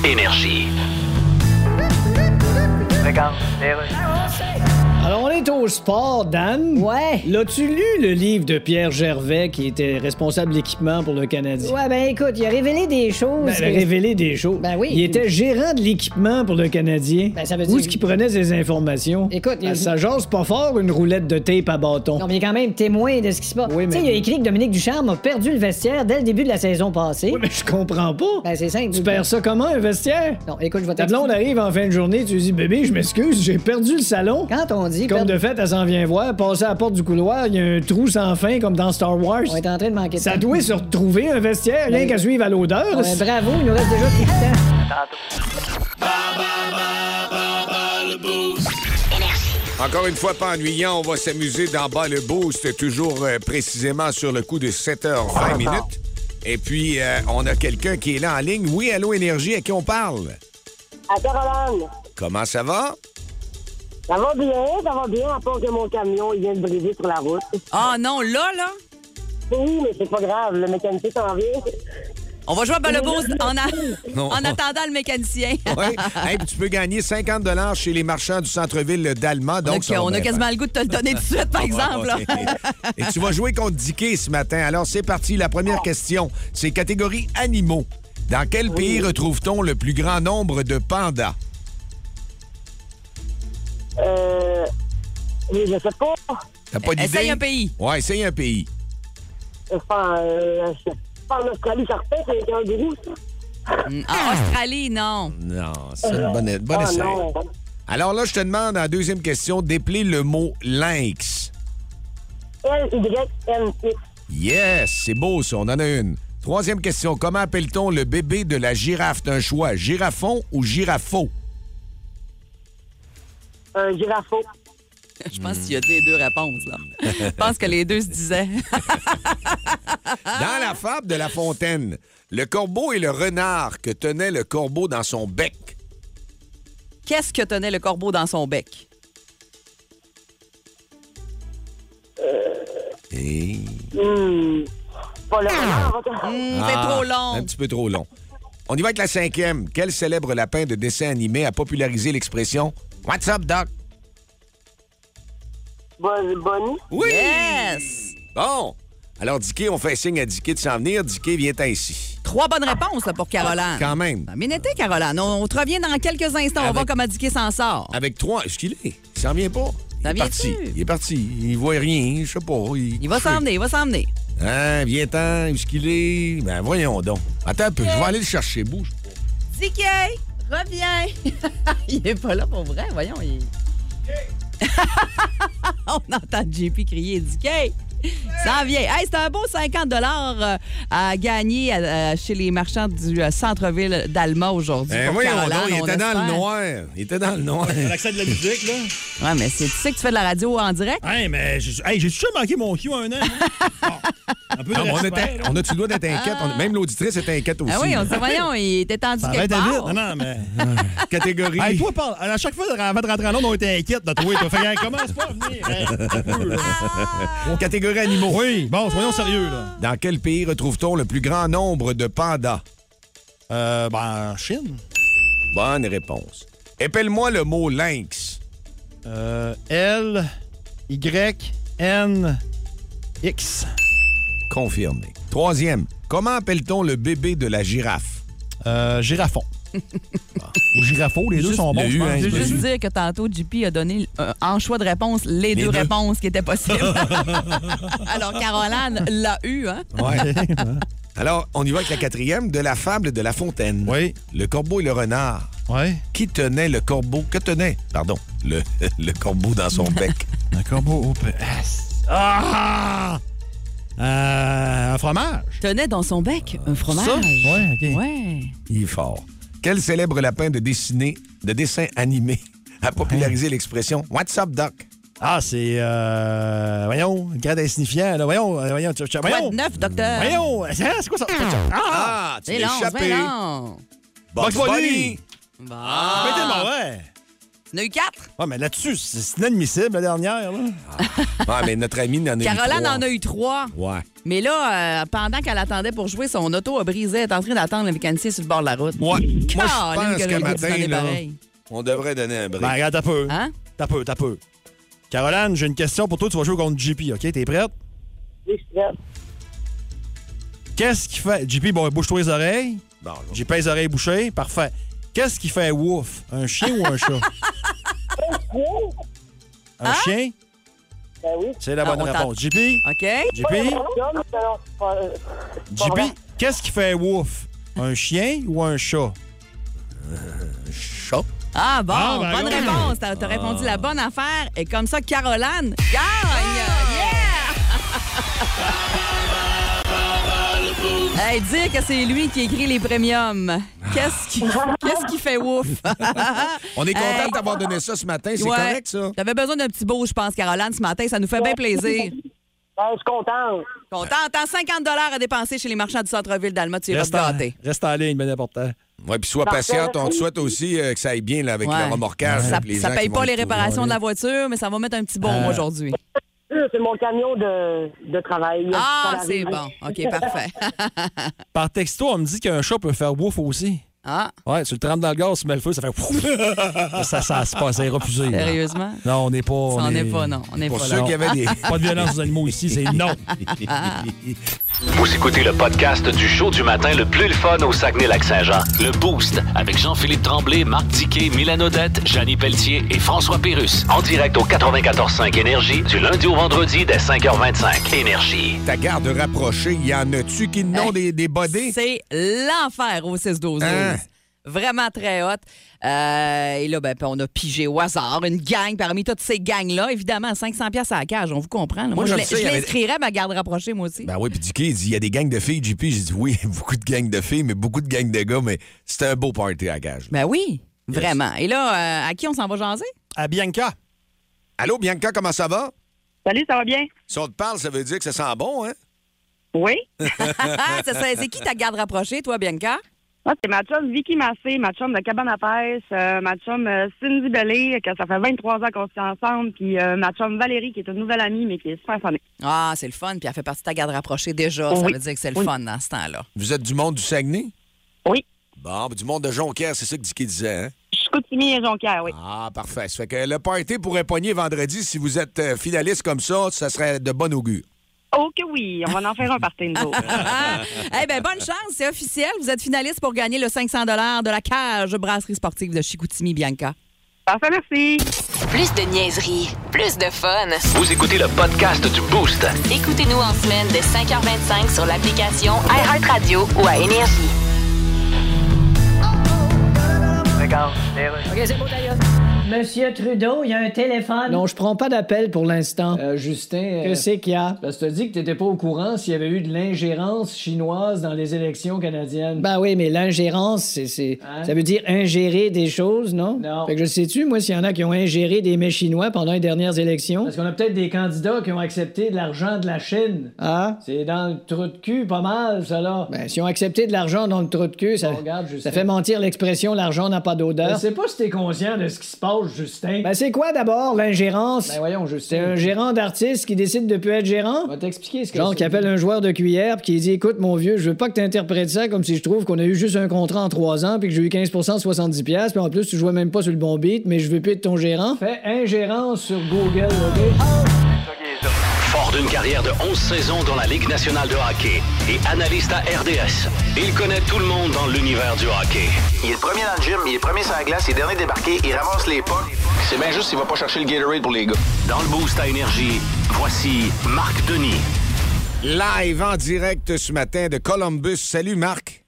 Énergie. Alors, on au sport, Dan? Ouais. L'as-tu lu le livre de Pierre Gervais, qui était responsable d'équipement pour le Canadien? Ouais, ben écoute, il a révélé des choses. Ben, que- révélé des choses. Ben oui. Il était gérant de l'équipement pour le Canadien. Ben, ça veut Où dire- est-ce qu'il prenait ses informations? Écoute, il- Ben, ça jase pas fort une roulette de tape à bâton. Non, mais il est quand même témoin de ce qui se passe. Oui, Tu sais, mais- il a écrit que Dominique Ducharme a perdu le vestiaire dès le début de la saison passée. Oui, mais je comprends pas. Ben, c'est simple. Tu perds ça comment, un vestiaire? Non, écoute, je vais Ta blonde arrive en fin de journée, tu lui dis, bébé, je m'excuse, j'ai perdu le salon. Quand on dit. Comme de fait, elle s'en vient voir, passer à la porte du couloir, il y a un trou sans fin comme dans Star Wars. On est en train de manquer de Ça temps. doit se retrouver un vestiaire, rien Ben- qu'à suivre à l'odeur. Ouais, bravo, il nous reste déjà plus de temps. Encore une fois, pas ennuyant, on va s'amuser d'en bas le boost, toujours euh, précisément sur le coup de 7h20 minutes. Et puis, euh, on a quelqu'un qui est là en ligne. Oui, Allô Énergie, à qui on parle? À Caroline, Comment ça va? Ça va bien, ça va bien, à part que mon camion, il vient de briser sur la route. Ah non, là, là, Oui, mais c'est pas grave, le mécanicien s'en vient. on va jouer à Balobos en, a- Non. en attendant le mécanicien. Oui. Hey, tu peux gagner 50 chez les marchands du centre-ville d'Alma. Donc, on a quasiment le goût de te le donner tout de suite, par exemple. là. Ouais. Et tu vas jouer contre Dicky ce matin. Alors, c'est parti. La première question, c'est catégorie animaux. Dans quel pays retrouve-t-on le plus grand nombre de pandas? Euh. Oui, je sais pas. T'as pas d'idée? Essaye un pays. Ouais, essaye un pays. Je euh, je pas, en Australie, certain, c'est un gourou, ça. Mm, En Australie, non. Non, c'est une bonne, bonne Ah essai. non. Alors là, je te demande en deuxième question d'épeler le mot lynx. L-Y-N-X. Yes, c'est beau ça, on en a une. Troisième question, comment appelle-t-on le bébé de la girafe d'un choix? Girafon ou girafo? Un girafo. Je pense qu'il y a les deux réponses. Là. Je pense que les deux se disaient. Dans la fable de La Fontaine, le corbeau et le renard que tenait le corbeau dans son bec. Qu'est-ce que tenait le corbeau dans son bec? Et... Hmm. Pas le renard, ça. Hum, c'est Ah, trop long. Un petit peu trop long. On y va avec la cinquième. Quel célèbre lapin de dessin animé a popularisé l'expression What's up, Doc? Bon- Bonnie? Oui! Yes! Bon. Alors, Dicky, on fait signe à Dicky de s'en venir. Dicky vient ainsi. Trois bonnes réponses là, pour Caroline. Quand même. Bien été, Caroline. On, on te revient dans quelques instants. On va comment Dicky s'en sort. Avec trois, est-ce qu'il est? Il s'en vient pas. Il est parti. Il est parti. Il voit rien, je sais pas. Il va s'emmener, il va s'emmener. Hein, viens-t'en, où est-ce qu'il est? Ben, voyons donc. Attends un peu, je vais aller le chercher, bouge. Dicky, reviens. il est pas là pour vrai, voyons. Il... On entend JP crier Dicky. Ça vient. Hey, c'est un beau 50 euh, à gagner euh, chez les marchands du euh, centre-ville d'Alma aujourd'hui. Ben, donc, il était dans le noir. Il était dans le noir. L'accès de la musique, là. Ouais, mais c'est, tu sais que tu fais de la radio en direct? Hey, mais j'ai hey, j'ai manqué mon Q un an. hein? Bon, un peu de Non, on, était, a-tu le droit d'être inquiète? On- même l'auditrice était inquiète aussi. Ah oui, on se dit, voyons, il était tendu quelque part. Non, non, mais. Catégorie. Hey, toi, parle. À chaque fois, avant de rentrer en Londres, on était inquiète de toi. T'as fait, hey, commence pas à venir. Hey, animaux. Oui, bon, soyons sérieux, là. Dans quel pays retrouve-t-on le plus grand nombre de pandas? Euh, ben, en Chine. Bonne réponse. Épelle-moi le mot lynx. Euh, L, Y, N, X. Confirmé. Troisième. Comment appelle-t-on le bébé de la girafe? Euh, girafon. Ou girafo, les deux Juste sont bons, le je hein, Je veux Le juste dire que tantôt, JP a donné euh, en choix de réponse les, Les deux, deux. réponses qui étaient possibles. Alors, Caroline l'a eu, hein? Ouais. Alors, on y va avec la quatrième de la fable de La Fontaine. Oui. Le corbeau et le renard. Ouais. Qui tenait le corbeau? Que tenait? Pardon. Le, le corbeau dans son bec. Un corbeau au Ah! Euh, un fromage. Tenait dans son bec un fromage. Ça? Ouais, OK. Ouais. Il est fort. Quel célèbre lapin de, dessiné, de dessin animé a popularisé l'expression What's up, Doc? Ah, c'est. Euh, voyons, une grade insignifiant, là. Voyons, euh, voyons. tu- tu- Quoi voyons. de neuf, docteur? Voyons. C'est c'est quoi ça? Ah! Ah, tu l'as échappé. Bugs Bunny. Bunny. Bon. Été Tu en as eu quatre? Ouais, mais là-dessus, c'est inadmissible, la dernière, là. Ah, mais notre ami en a eu Caroline trois. en a eu trois. Ouais. Mais là, euh, pendant qu'elle attendait pour jouer, son auto a brisé. Elle est en train d'attendre le mécanicien sur le bord de la route. Moi, moi je Caroline, pense que qu'à matin, donner là, pareil. on devrait donner un break. Ben, regarde, t'as peu. Hein? T'as peu, t'as peu. Caroline, j'ai une question pour toi. Tu vas jouer contre JP, OK? T'es prête? Oui, je suis prête. Qu'est-ce qui fait? JP, bon, bouge-toi les oreilles. Bon, JP, les oreilles bouchées. Parfait. Qu'est-ce qui fait wouf? Un chien ou un chat? Un chien? Ben oui. C'est la Ah, bonne on réponse. JP? OK? JP? Un alors, pas JP, vrai. qu'est-ce qui fait wouf? Un chien ou un chat? Chat. Ah bon, Ah, ben, bonne réponse. T'as t'as répondu la bonne affaire. Et comme ça, Caroline gagne. Yeah! Hey, dire que c'est lui qui écrit les premiums. Qu'est-ce qui, qu'est-ce qui fait ouf? On est content Hey. de t'avoir donné ça ce matin. C'est Ouais. correct, ça? T'avais besoin d'un petit beau, je pense, Caroline, ce matin. Ça nous fait bien plaisir. Ben, je suis contente. Content. T'as 50 à dépenser chez les marchands du centre-ville d'Alma. Tu Reste en, reste en ligne, bien important. Oui, puis sois patiente. On te souhaite aussi euh, que ça aille bien là, avec Ouais. le remorquage. Ça, ça paye pas les réparations de la voiture, mais ça va mettre un petit bon Euh, aujourd'hui. C'est mon camion de, de travail. Ah, c'est bon. OK, parfait. Par texto, on me dit qu'un chat peut faire wouf aussi. Ah, Ouais, tu le trempes dans le gaz, tu mets le feu, ça fait ça, ça, se passe, ça ira plus. sérieusement? Non, on n'est pas. Ça, on n'est pas, non. On n'est Pour pas ceux là. qui avaient des. Pas de violence aux animaux ici, c'est non. Vous écoutez le podcast du show du matin le plus le fun au Saguenay-Lac-Saint-Jean. Le Boost avec Jean-Philippe Tremblay, Marc Tiquet, Milan Odette, Janine Pelletier et François Pérus. En direct au 94.5 Énergie du lundi au vendredi dès 5h25. Énergie. Ta garde rapprochée, y en a-tu qui n'ont Hey, des, des bodés? C'est l'enfer au 6-12-12. Vraiment très hot. Euh, et là, ben, on a pigé au hasard une gang parmi toutes ces gangs-là. Évidemment, 500 pièces à la cage, on vous comprend. là. Moi, Moi, je il y avait- l'inscrirais à ma garde rapprochée, moi aussi. Ben oui, puis Dicky, il dit il y a des gangs de filles, JP. J'ai dit oui, beaucoup de gangs de filles, mais beaucoup de gangs de gars, mais c'était un beau party à gage. Ben oui, vraiment. Et là, euh, à qui on s'en va jaser? À Bianca. Allô, Bianca, comment ça va? Salut, ça va bien? Si on te parle, ça veut dire que ça sent bon, hein? Oui. c'est ça. C'est qui ta garde rapprochée, toi, Bianca? Moi, c'est ma chum Vicky Massé, ma chum de cabane à pêche, euh, ma chum euh, Cindy Bellé, que ça fait 23 ans qu'on se tient ensemble, puis euh, ma chum Valérie, qui est une nouvelle amie, mais qui est super funny. Ah, c'est le fun. Puis elle fait partie de ta garde rapprochée déjà. Ça veut dire que c'est le Oui. fun dans ce temps-là. Vous êtes du monde du Saguenay? Oui. Bon, ben, du monde de Jonquière, c'est ça que Dicky disait, hein? Chicoutimi et Jonquière, oui. Ah, parfait. Ça fait que le party pourrait pogner vendredi. Si vous êtes euh, finaliste comme ça, ça serait de bon augure. Oh que oui, on va en faire un party nous autres. Eh ben bonne chance, c'est officiel. Vous êtes finaliste pour gagner le 500 de la cage brasserie sportive de Chicoutimi, Bianca. Parfait, merci. Plus de niaiserie, plus de fun. Vous écoutez le podcast du Boost. Écoutez-nous en semaine de 5h25 sur l'application iHeartRadio ou à Énergie. OK, c'est beau, d'ailleurs. Monsieur Trudeau, il y a un téléphone. Non, je prends pas d'appel pour l'instant. Euh, Justin, Que euh, c'est qu'il y a? parce que t'as dit que t'étais pas au courant s'il y avait eu de l'ingérence chinoise dans les élections canadiennes. Ben oui, mais l'ingérence, c'est, c'est- Hein? ça veut dire ingérer des choses, non? Non. Fait que je sais-tu, moi, s'il y en a qui ont ingéré des mets chinois pendant les dernières élections? Parce qu'on a peut-être des candidats qui ont accepté de l'argent de la Chine. Ah? C'est dans le trou de cul, pas mal, ça là. Ben, si on accepté de l'argent dans le trou de queue, ça, Bon, regarde, Justin. ça fait mentir l'expression l'argent n'a pas Je d'odeur. sais pas si t'es conscient de ce qui se passe, Justin. Ben, c'est quoi d'abord l'ingérence? Ben voyons, c'est Justin. un gérant d'artiste qui décide de plus être gérant? On va t'expliquer ce que Genre c'est. qui appelle un joueur de cuillère puis qui dit écoute mon vieux, je veux pas que tu interprètes ça comme si je trouve qu'on a eu juste un contrat en trois ans puis que j'ai eu 15% de 70 pièces puis en plus tu jouais même pas sur le bon beat mais je veux plus être ton gérant. Fais ingérence sur Google, OK? Fort d'une carrière de 11 saisons dans la Ligue nationale de hockey et analyste à RDS, il connaît tout le monde dans l'univers du hockey. Il est le premier dans le gym, il est premier sur la glace, il est dernier débarqué, il ramasse les pas. C'est bien juste s'il va pas chercher le Gatorade pour les gars. Dans le boost à énergie, voici Marc Denis. Live en direct ce matin de Columbus. Salut Marc.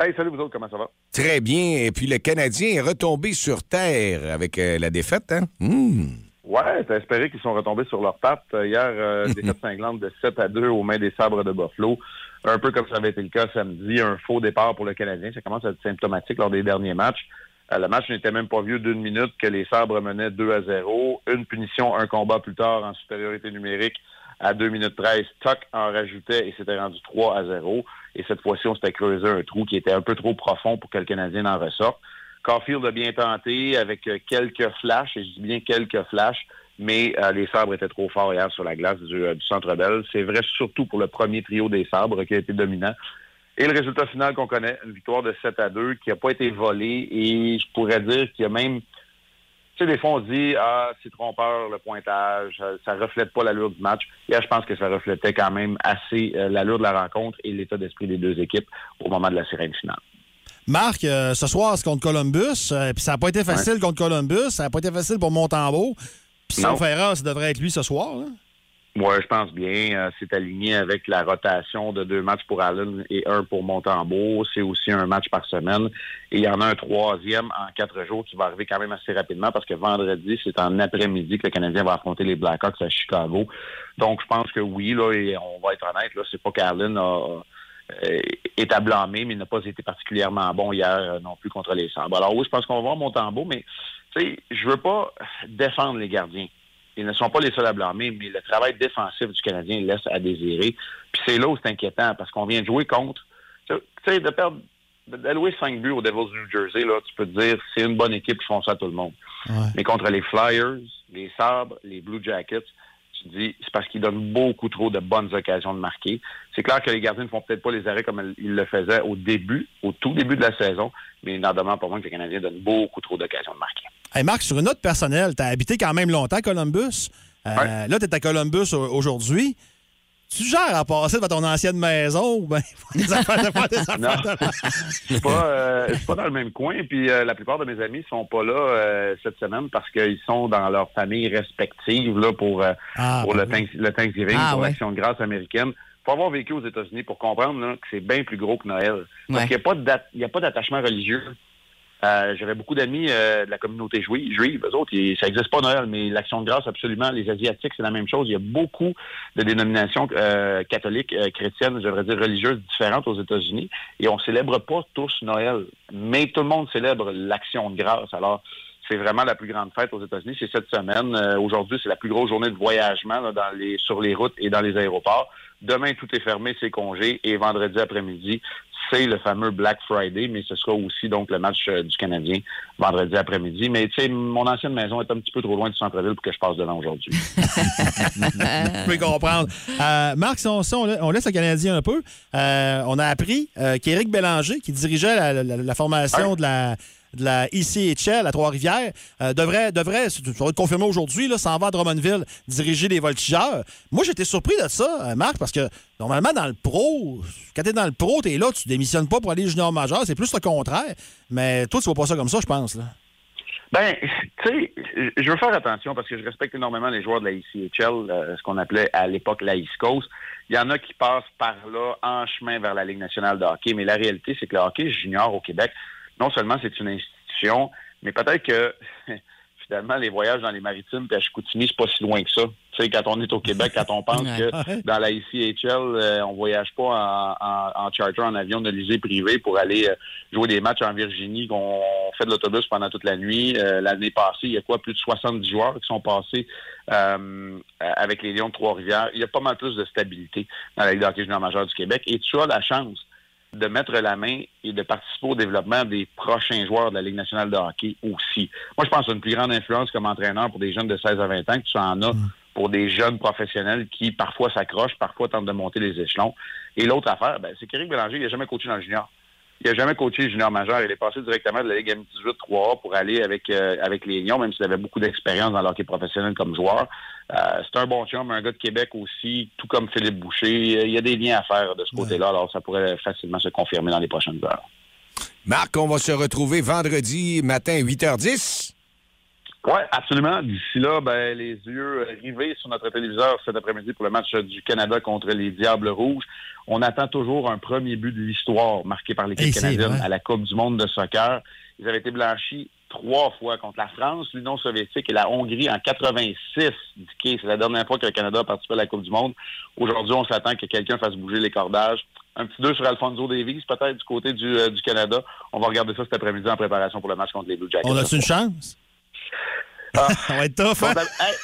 Hey, salut vous autres, comment ça va? Très bien. Et puis le Canadien est retombé sur terre avec euh, la défaite, hein? Hmm. Ouais, t'as espéré qu'ils sont retombés sur leurs pattes. Euh, Hier, euh, défaite cinglante de 7 à 2 aux mains des sabres de Buffalo. Un peu comme ça avait été le cas samedi, un faux départ pour le Canadien. Ça commence à être symptomatique lors des derniers matchs. Euh, le match n'était même pas vieux d'une minute que les sabres menaient 2 à 0. Une punition, un combat plus tard en supériorité numérique à 2 minutes 13. Tuck en rajoutait et c'était rendu 3 à 0. Et cette fois-ci, on s'était creusé un trou qui était un peu trop profond pour que le Canadien en ressorte. Caulfield a bien tenté avec euh, quelques flashs, et je dis bien quelques flashs, mais euh, les sabres étaient trop forts hier sur la glace du, euh, du Centre Bell. C'est vrai surtout pour le premier trio des sabres qui a été dominant. Et le résultat final qu'on connaît, une victoire de 7 à 2 qui n'a pas été volée et je pourrais dire qu'il y a même tu sais, des fois, on dit, ah, c'est trompeur, le pointage, ça reflète pas l'allure du match. Hier, je pense que ça reflétait quand même assez l'allure de la rencontre et l'état d'esprit des deux équipes au moment de la sirène finale. Marc, euh, ce soir, c'est contre Columbus. euh, Puis ça n'a pas été facile contre Columbus. Ça n'a pas été facile pour Montembeau. Puis Non. sauf erreur, ça devrait être lui ce soir. Moi, je pense bien. Euh, c'est aligné avec la rotation de deux matchs pour Allen et un pour Montembeau. C'est aussi un match par semaine. Et il y en a un troisième en quatre jours qui va arriver quand même assez rapidement parce que vendredi, c'est en après-midi que le Canadien va affronter les Blackhawks à Chicago. Donc, je pense que oui, là, et on va être honnête, là, c'est pas qu'Allen a est à blâmer, mais il n'a pas été particulièrement bon hier euh, non plus contre les Sabres. Alors oui, je pense qu'on va voir Montembeau, mais tu sais, je veux pas défendre les gardiens. Ils ne sont pas les seuls à blâmer, mais le travail défensif du Canadien laisse à désirer. Puis c'est là où c'est inquiétant, parce qu'on vient de jouer contre. Tu sais, de perdre d'allouer 5 buts aux Devils du New Jersey, là, tu peux te dire c'est une bonne équipe qui font ça à tout le monde. Mais contre les Flyers, les Sabres, les Blue Jackets, tu te dis c'est parce qu'ils donnent beaucoup trop de bonnes occasions de marquer. C'est clair que les gardiens ne font peut-être pas les arrêts comme ils le faisaient au début, au tout début de la saison, mais il n'en demande pas moins que les Canadiens donnent beaucoup trop d'occasions de marquer. Hey Marc, sur une note personnelle, tu as habité quand même longtemps à Columbus. Euh, Là, tu es à Columbus au- aujourd'hui. Tu gères à passer devant ton ancienne maison ou bien des affaires de faire des affaires Non. de- Je suis pas, euh, je suis pas dans le même coin, puis euh, la plupart de mes amis sont pas là euh, cette semaine parce qu'ils sont dans leurs familles respectives là pour euh, Ah, pour ben le, Thanks- le Thanksgiving, Ah, pour ouais. l'Action de grâce américaine. faut avoir vécu aux États-Unis pour comprendre là, que c'est bien plus gros que Noël. Parce Ouais. qu'il n'y a pas d'at- il y a pas d'attachement religieux. Euh, J'avais beaucoup d'amis euh, de la communauté juive, juive eux autres, ils- ça n'existe pas Noël, mais l'Action de grâce, absolument. Les Asiatiques, c'est la même chose. Il y a beaucoup de dénominations euh, catholiques, euh, chrétiennes, je devrais dire religieuses différentes aux États-Unis, et on célèbre pas tous Noël, mais tout le monde célèbre l'Action de grâce. Alors, c'est vraiment la plus grande fête aux États-Unis. C'est cette semaine. Euh, Aujourd'hui, c'est la plus grosse journée de voyagement là, dans les, sur les routes et dans les aéroports. Demain, tout est fermé, c'est congé. Et vendredi après-midi, c'est le fameux Black Friday, mais ce sera aussi donc le match euh, du Canadien vendredi après-midi. Mais tu sais, mon ancienne maison est un petit peu trop loin du centre-ville pour que je passe devant aujourd'hui. Je peux comprendre. Euh, Marc, si on, si on la- on laisse le Canadien un peu, euh, on a appris euh, qu'Éric Bélanger, qui dirigeait la, la- la formation de la de la ICHL à Trois-Rivières, euh, devrait, devrait, ça va être confirmé aujourd'hui, s'en va à Drummondville diriger les voltigeurs. Moi, j'étais surpris de ça, euh, Marc, parce que normalement, dans le pro, quand t'es dans le pro, t'es là, tu démissionnes pas pour aller junior majeur, c'est plus le contraire. Mais toi, tu vois pas ça comme ça, je pense. Là. Ben, tu sais, je veux faire attention parce que je respecte énormément les joueurs de la ICHL, euh, ce qu'on appelait à l'époque la East Coast. Il y en a qui passent par là en chemin vers la Ligue nationale de hockey, mais la réalité, c'est que le hockey junior au Québec, non seulement c'est une institution, mais peut-être que finalement, les voyages dans les maritimes puis à Chicoutimi, c'est pas si loin que ça. Tu sais, quand on est au Québec, quand on pense que dans la ICHL, euh, on voyage pas en, en, charter, en avion de lisée privé pour aller euh, jouer des matchs en Virginie, qu'on fait de l'autobus pendant toute la nuit. Euh, l'année passée, il y a quoi, plus de 70 joueurs qui sont passés avec les Lions de Trois-Rivières. Il y a pas mal plus de stabilité dans la Ligue d'hockey junior majeur du Québec. Et tu as la chance de mettre la main et de participer au développement des prochains joueurs de la Ligue nationale de hockey aussi. Moi, je pense à une plus grande influence comme entraîneur pour des jeunes de 16 à 20 ans que tu en as pour des jeunes professionnels qui parfois s'accrochent, parfois tentent de monter les échelons. Et l'autre affaire, ben, c'est qu'Éric Bélanger, il n'a jamais coaché dans le junior. Il n'a jamais coaché junior majeur. Il est passé directement de la Ligue M18 3A pour aller avec euh, avec les Lions, même s'il avait beaucoup d'expérience dans l'hockey professionnel comme joueur. Euh, c'est un bon chum, un gars de Québec aussi, tout comme Philippe Boucher. Il y a des liens à faire de ce côté-là, alors ça pourrait facilement se confirmer dans les prochaines heures. Marc, on va se retrouver vendredi matin 8h10. Oui, absolument. D'ici là, ben, les yeux rivés sur notre téléviseur cet après-midi pour le match du Canada contre les Diables Rouges. On attend toujours un premier but de l'histoire marqué par l'équipe canadienne à la Coupe du monde de soccer. Ils avaient été blanchis trois fois contre la France, l'Union soviétique et la Hongrie en 86. C'est la dernière fois que le Canada a participé à la Coupe du monde. Aujourd'hui, on s'attend que quelqu'un fasse bouger les cordages. Un petit deux sur Alfonso Davies, peut-être du côté du, euh, du, Canada. On va regarder ça cet après-midi en préparation pour le match contre les Blue Jackets. On a-tu une chance? Ah. ça va être tough, hein?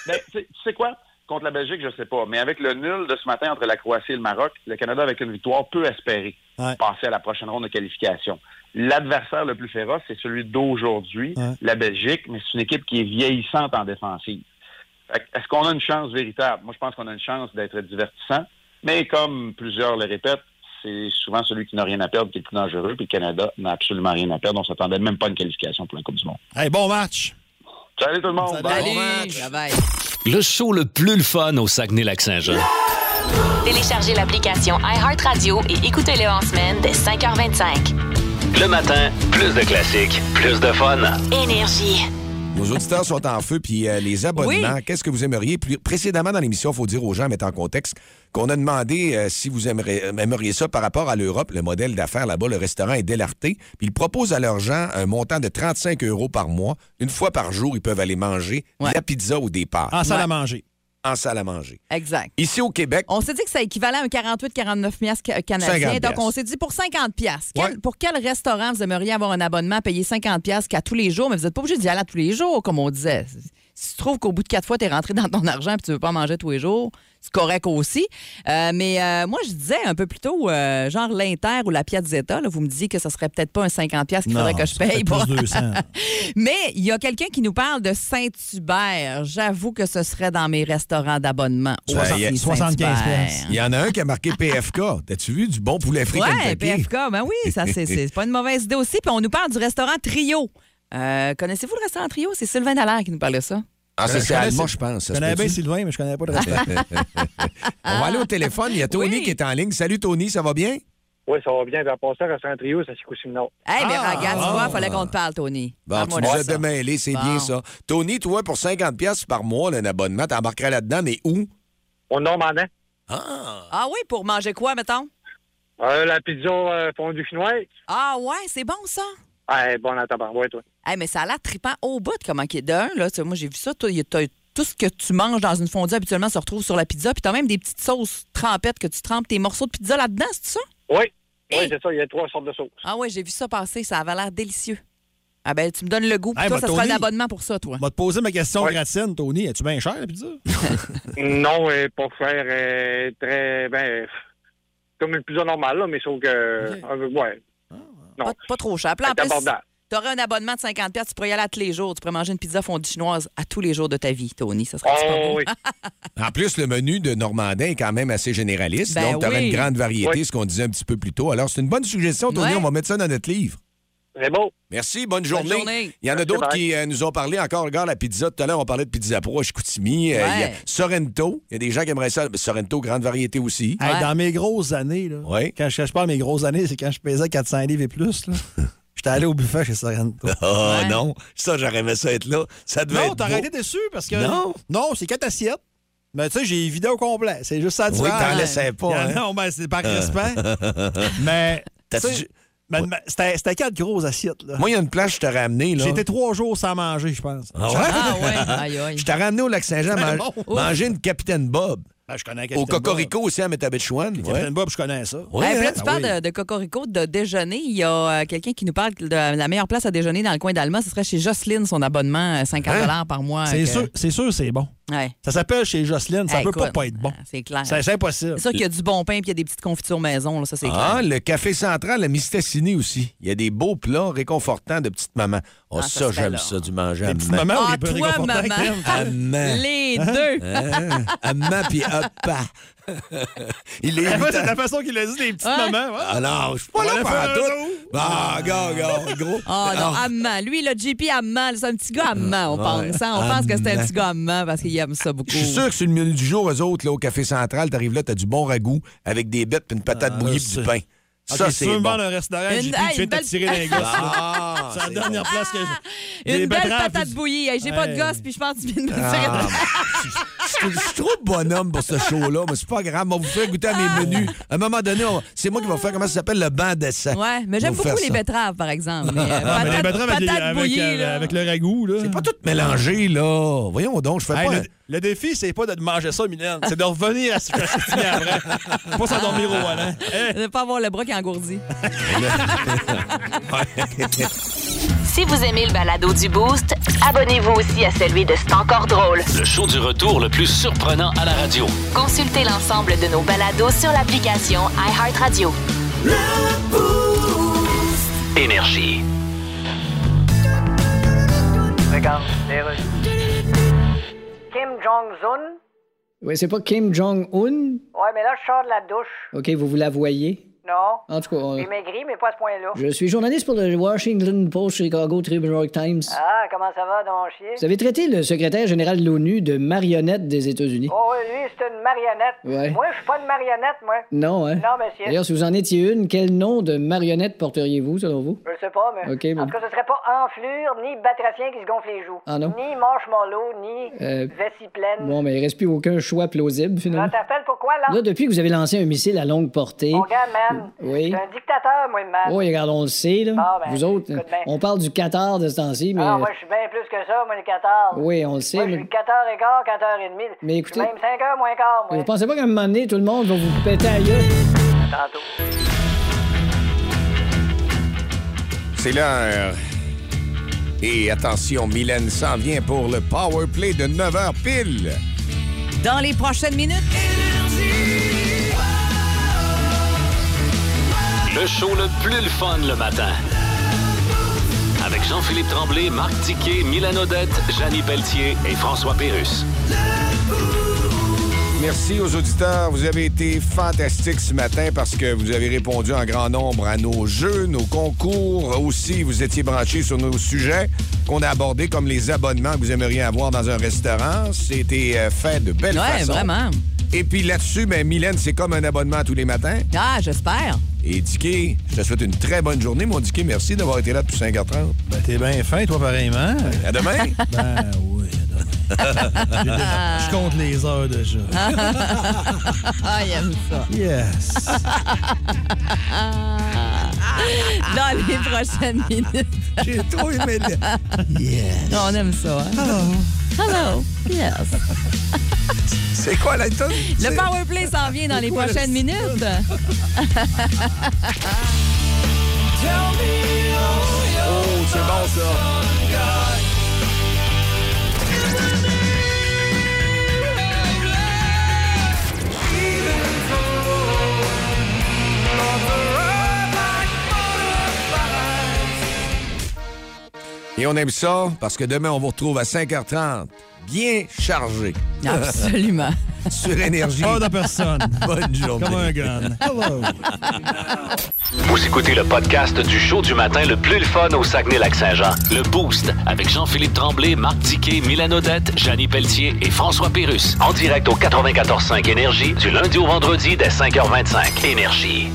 Ben, tu sais quoi? Contre la Belgique, je ne sais pas. Mais avec le nul de ce matin entre la Croatie et le Maroc, le Canada, avec une victoire, peut espérer passer à la prochaine ronde de qualification. L'adversaire le plus féroce, c'est celui d'aujourd'hui, la Belgique, mais c'est une équipe qui est vieillissante en défensive. Est-ce qu'on a une chance véritable? Moi, je pense qu'on a une chance d'être divertissant, mais comme plusieurs le répètent, c'est souvent celui qui n'a rien à perdre qui est le plus dangereux, puis le Canada n'a absolument rien à perdre. On ne s'attendait même pas à une qualification pour la Coupe du Monde. Hey, bon match! Salut tout le monde! Salut. Bon match! Le show le plus le fun au Saguenay-Lac-Saint-Jean. Téléchargez l'application iHeartRadio et écoutez-le en semaine dès 5h25. Le matin, plus de classiques, plus de fun. Énergie. Nos auditeurs sont en feu, puis euh, les abonnements, qu'est-ce que vous aimeriez? Plus, précédemment dans l'émission, il faut dire aux gens, mettre en contexte, qu'on a demandé euh, si vous aimeriez, aimeriez, ça par rapport à l'Europe, le modèle d'affaires là-bas, le restaurant est délarté, puis ils proposent à leurs gens un montant de 35 euros par mois. Une fois par jour, ils peuvent aller manger de la pizza ou des pâtes. En salle à manger en salle à manger. Exact. Ici au Québec. On s'est dit que ça équivalait à un 48-49 piastres canadien. Donc, on s'est dit pour 50 piastres. Quel, Pour quel restaurant vous aimeriez avoir un abonnement, payer 50 piastres qu'à tous les jours, mais vous n'êtes pas obligé d'y aller à tous les jours, comme on disait. Si tu trouves qu'au bout de quatre fois, tu es rentré dans ton argent et tu veux pas manger tous les jours, c'est correct aussi. Euh, mais euh, moi, je disais un peu plus tôt, euh, genre l'Inter ou la Piazzetta, là, vous me disiez que ce serait peut-être pas un 50$ qu'il faudrait que je paye. Pour... 200. mais il y a quelqu'un qui nous parle de Saint-Hubert. J'avoue que ce serait dans mes restaurants d'abonnement. Ben, il y a 75 Il y en a un qui a marqué PFK. T'as-tu vu du bon poulet frit Oui, PFK, ben oui, ça c'est pas une mauvaise idée aussi. Puis on nous parle du restaurant Trio. Connaissez-vous le restaurant Trio? C'est Sylvain Dallaire qui nous parle de ça. Ah, c'est allemand, je pense. Je connais bien Sylvain, mais je connais pas le restaurant. On va aller au téléphone. Il y a Tony Oui. qui est en ligne. Salut, Tony, ça va bien? Oui, ça va bien. Puis, en passant, restaurant trio, ça couché le nord. Hey, mais Ah, regarde, tu vois, il fallait qu'on te parle, Tony. Bon, tu nous as ça. démêlé, c'est Bon. bien ça. Tony, toi, pour 50$ piastres par mois, là, un abonnement, t'embarquerais là-dedans, mais où? Au Normandin. Ah! Ah oui, pour manger quoi, mettons? Euh, la pizza euh, fondue chinoise. Ah ouais, c'est bon ça. Ah, bonne à tabarouette, toi. Hey, mais ça a l'air trippant au bout, comment qu'il est d'un. Là, Tu sais, moi, j'ai vu ça. toi, il y a- t'as- tout ce que tu manges dans une fondue habituellement se retrouve sur la pizza. Puis t'as même des petites sauces trempettes que tu trempes tes morceaux de pizza là-dedans, c'est ça? Oui. Oui, c'est ça. Il y a trois sortes de sauces. Ah ouais, j'ai vu ça passer. Ça avait l'air délicieux. Ah ben, tu me donnes le goût. Puis Hey, toi, bah, ça sera un Tony. abonnement pour ça, toi. On va te poser ma question gratine, Tony. Es-tu bien cher, la pizza? non, est pas faire euh, très. Ben, comme une pizza normale, là, mais sauf que. euh, ouais. Non. Pas, pas trop cher. Puis là, en C'est plus, abordable. T'aurais un abonnement de 50 tu pourrais y aller à tous les jours. Tu pourrais manger une pizza fondue chinoise à tous les jours de ta vie, Tony. Ça serait Oh, super beau? oui. En plus, le menu de Normandin est quand même assez généraliste. Ben donc, tu aurais oui. une grande variété, Oui. ce qu'on disait un petit peu plus tôt. Alors, c'est une bonne suggestion, Tony. Ouais. On va mettre ça dans notre livre. C'est beau. Merci, bonne journée. journée. Il y en a d'autres qui euh, nous ont parlé encore. Regarde la pizza. Tout à l'heure, on parlait de pizza pro à Chicoutimi. Euh, il y a Sorrento. Il y a des gens qui aimeraient ça. Sorrento, grande variété aussi. Hey. Dans mes grosses années, là, Ouais. quand, je, quand je parle de mes grosses années, c'est quand je pesais 400 livres et plus. là. J'étais allé au buffet chez Sorrento. Ah Ouais. non, ça, j'aurais aimé ça être là. Ça devait Non, t'aurais été déçu parce que. Non. Non, c'est quatre assiettes. Mais tu sais, j'ai vidé au complet. C'est juste ça. Oui, différence. t'en laissais pas. Hein? Non, ben, c'est par respect. mais. T'as-tu- tu sais, mais- mais C'était quatre grosses assiettes. Là. Moi, il y a une place, je t'ai ramené. été trois jours sans manger, je pense. Ah ouais? Ah ouais, aïe, aïe. Je t'ai ramené au Lac-Saint-Jean man- bon. manger une Capitaine Bob. Ben, je connais Au Cocorico aussi à Métabetchouane. Capitaine Bob, je connais ça. Ouais, là, hein? tu Ah parles oui. de, de Cocorico, de déjeuner. Il y a euh, quelqu'un qui nous parle de la meilleure place à déjeuner dans le coin d'Alma. Ce serait chez Jocelyne, son abonnement, euh, 50 Hein? par mois. C'est que- sûr, c'est sûr, c'est bon. Ouais. Ça s'appelle chez Jocelyne, ça Hey, peut pas écoute, pas être bon. ah, C'est clair. C'est impossible. C'est sûr qu'il y a du bon pain et il y a des petites confitures maison. Là, ça, c'est Ah, clair. le café central à Mistassini aussi. Il y a des beaux plats réconfortants de petite maman. Oh, Ah, ça j'aime ça, du manger à Les petites maman. mamans ou Ah, les toi, réconfortants maman. maman. Les deux. Hein? À maman puis hop. Il est Moi, c'est la façon qu'il a dit, les petites Ouais. mamans. ouais. Ah non, je suis pas là pour tout. Ah, gars, gars, gros. Ah non, Ah. Amman. Lui, le JP Amman, c'est un petit gars Amman, on Ouais. pense. hein. On pense que c'est un petit gars Amman parce qu'il aime ça beaucoup. Je suis sûr que sur le menu du jour, eux autres, là, au Café Central, t'arrives là, t'as du bon ragoût avec des bêtes puis une patate Ah, bouillie là, puis du c'est- pain. Ça, c'est bon. un restaurant, Une- JP, hey, tu viens belle- tirer d'un gosse. là. Ah, C'est la c'est dernière bon. place que j'ai. Une belle patate bouillie. J'ai pas de gosse, puis je pense que tu viens de me Ah, tirer je, suis trop bonhomme pour ce show-là, mais c'est pas grave. On va vous faire goûter à mes menus. À un moment donné, on- c'est moi qui vais faire comment ça s'appelle le banc d'essai. Ouais, mais j'aime beaucoup les ça. betteraves, par exemple. Mais, euh, Ah, mais les betteraves avec, bouillie, euh, là. avec le ragoût, là. C'est pas tout mélangé, là. Voyons donc, je fais Hey, pas. le, le défi, c'est pas de manger ça, Mylène. C'est de revenir à ce que je suis après. Pas s'endormir au volant. Hey. De pas avoir le bras qui engourdi. Si vous aimez le balado du Boost, abonnez-vous aussi à celui de C'est encore drôle. Le show du retour le plus surprenant à la radio. Consultez l'ensemble de nos balados sur l'application iHeartRadio. Énergie. Regarde. Kim Jong-un? Oui, c'est pas Kim Jong-un? Ouais, mais là, je sors de la douche. OK, vous vous la voyez? Non. En tout cas, J'ai maigri, mais pas à ce point-là. je suis journaliste pour le Washington Post Chicago Tribune Times. Ah, comment ça va, mon chier? Vous avez traité le secrétaire général de l'ONU de marionnette des États-Unis. Oh, oui, lui, c'est une marionnette. Ouais. Moi, je suis pas une marionnette, moi. Non, hein? Non, monsieur. D'ailleurs, si vous en étiez une, quel nom de marionnette porteriez-vous, selon vous? Je le sais pas, mais. OK, En bon. tout cas, ce serait pas enflure, ni batracien qui se gonfle les joues. Ah, non? Ni marshmallow, ni Euh, vessie pleine. Bon, mais il reste plus aucun choix plausible, finalement. t'appelles pourquoi, là? Là, depuis que vous avez lancé un missile à longue portée. Mon gars, man. Oui. Je suis un dictateur, moi, man. Oui, regarde, on le sait, là. Ah, ben, vous autres, écoute on parle du Qatar de ce temps-ci, mais. Ah, moi, je suis bien plus que ça, moi, le 14. Oui, on le sait, Moi, je mais- suis 14 et quart, 14 et demi. Mais écoutez- Même 5 heures moins quart, moi. Vous pensez pas qu'à un moment donné, tout le monde va vous péter à gueule? Tantôt. C'est l'heure. Et attention, Mylène s'en vient pour le power play de 9h pile. Dans les prochaines minutes, Le show le plus le fun le matin. Avec Jean-Philippe Tremblay, Marc Tiquet, Milan Odette, Janine Pelletier et François Pérus. Merci aux auditeurs. Vous avez été fantastiques ce matin parce que vous avez répondu en grand nombre à nos jeux, nos concours. Aussi, vous étiez branchés sur nos sujets qu'on a abordés comme les abonnements que vous aimeriez avoir dans un restaurant. C'était euh, fait de belle Ouais, façon. vraiment. Et puis là-dessus, ben, Mylène, c'est comme un abonnement tous les matins. ah, j'espère. Et Dicky, je te souhaite une très bonne journée, mon Dicky. Merci d'avoir été là depuis 5h30. Ben, t'es bien fin, toi, pareillement. À demain. Ben oui, à demain. Je compte les heures déjà. ah, il aime ça. Yes. Dans les prochaines minutes. J'ai trop aimé le... Yes. On aime ça, hein? Hello. Yes. C'est quoi la tune? Le C'est- power play s'en vient dans les quoi, prochaines minutes. Oh, c'est bon, ça. Et on aime ça parce que demain, on vous retrouve à 5h30, bien chargé. Absolument. sur Énergie. Pas de personne. Bonne journée. Comme un gun. Hello. Vous écoutez le podcast du show du matin le plus le fun au Saguenay-Lac-Saint-Jean. Le Boost avec Jean-Philippe Tremblay, Marc Tiquet, Milan Odette, Janine Pelletier et François Pérus. En direct au 94.5 Énergie du lundi au vendredi dès 5h25. Énergie.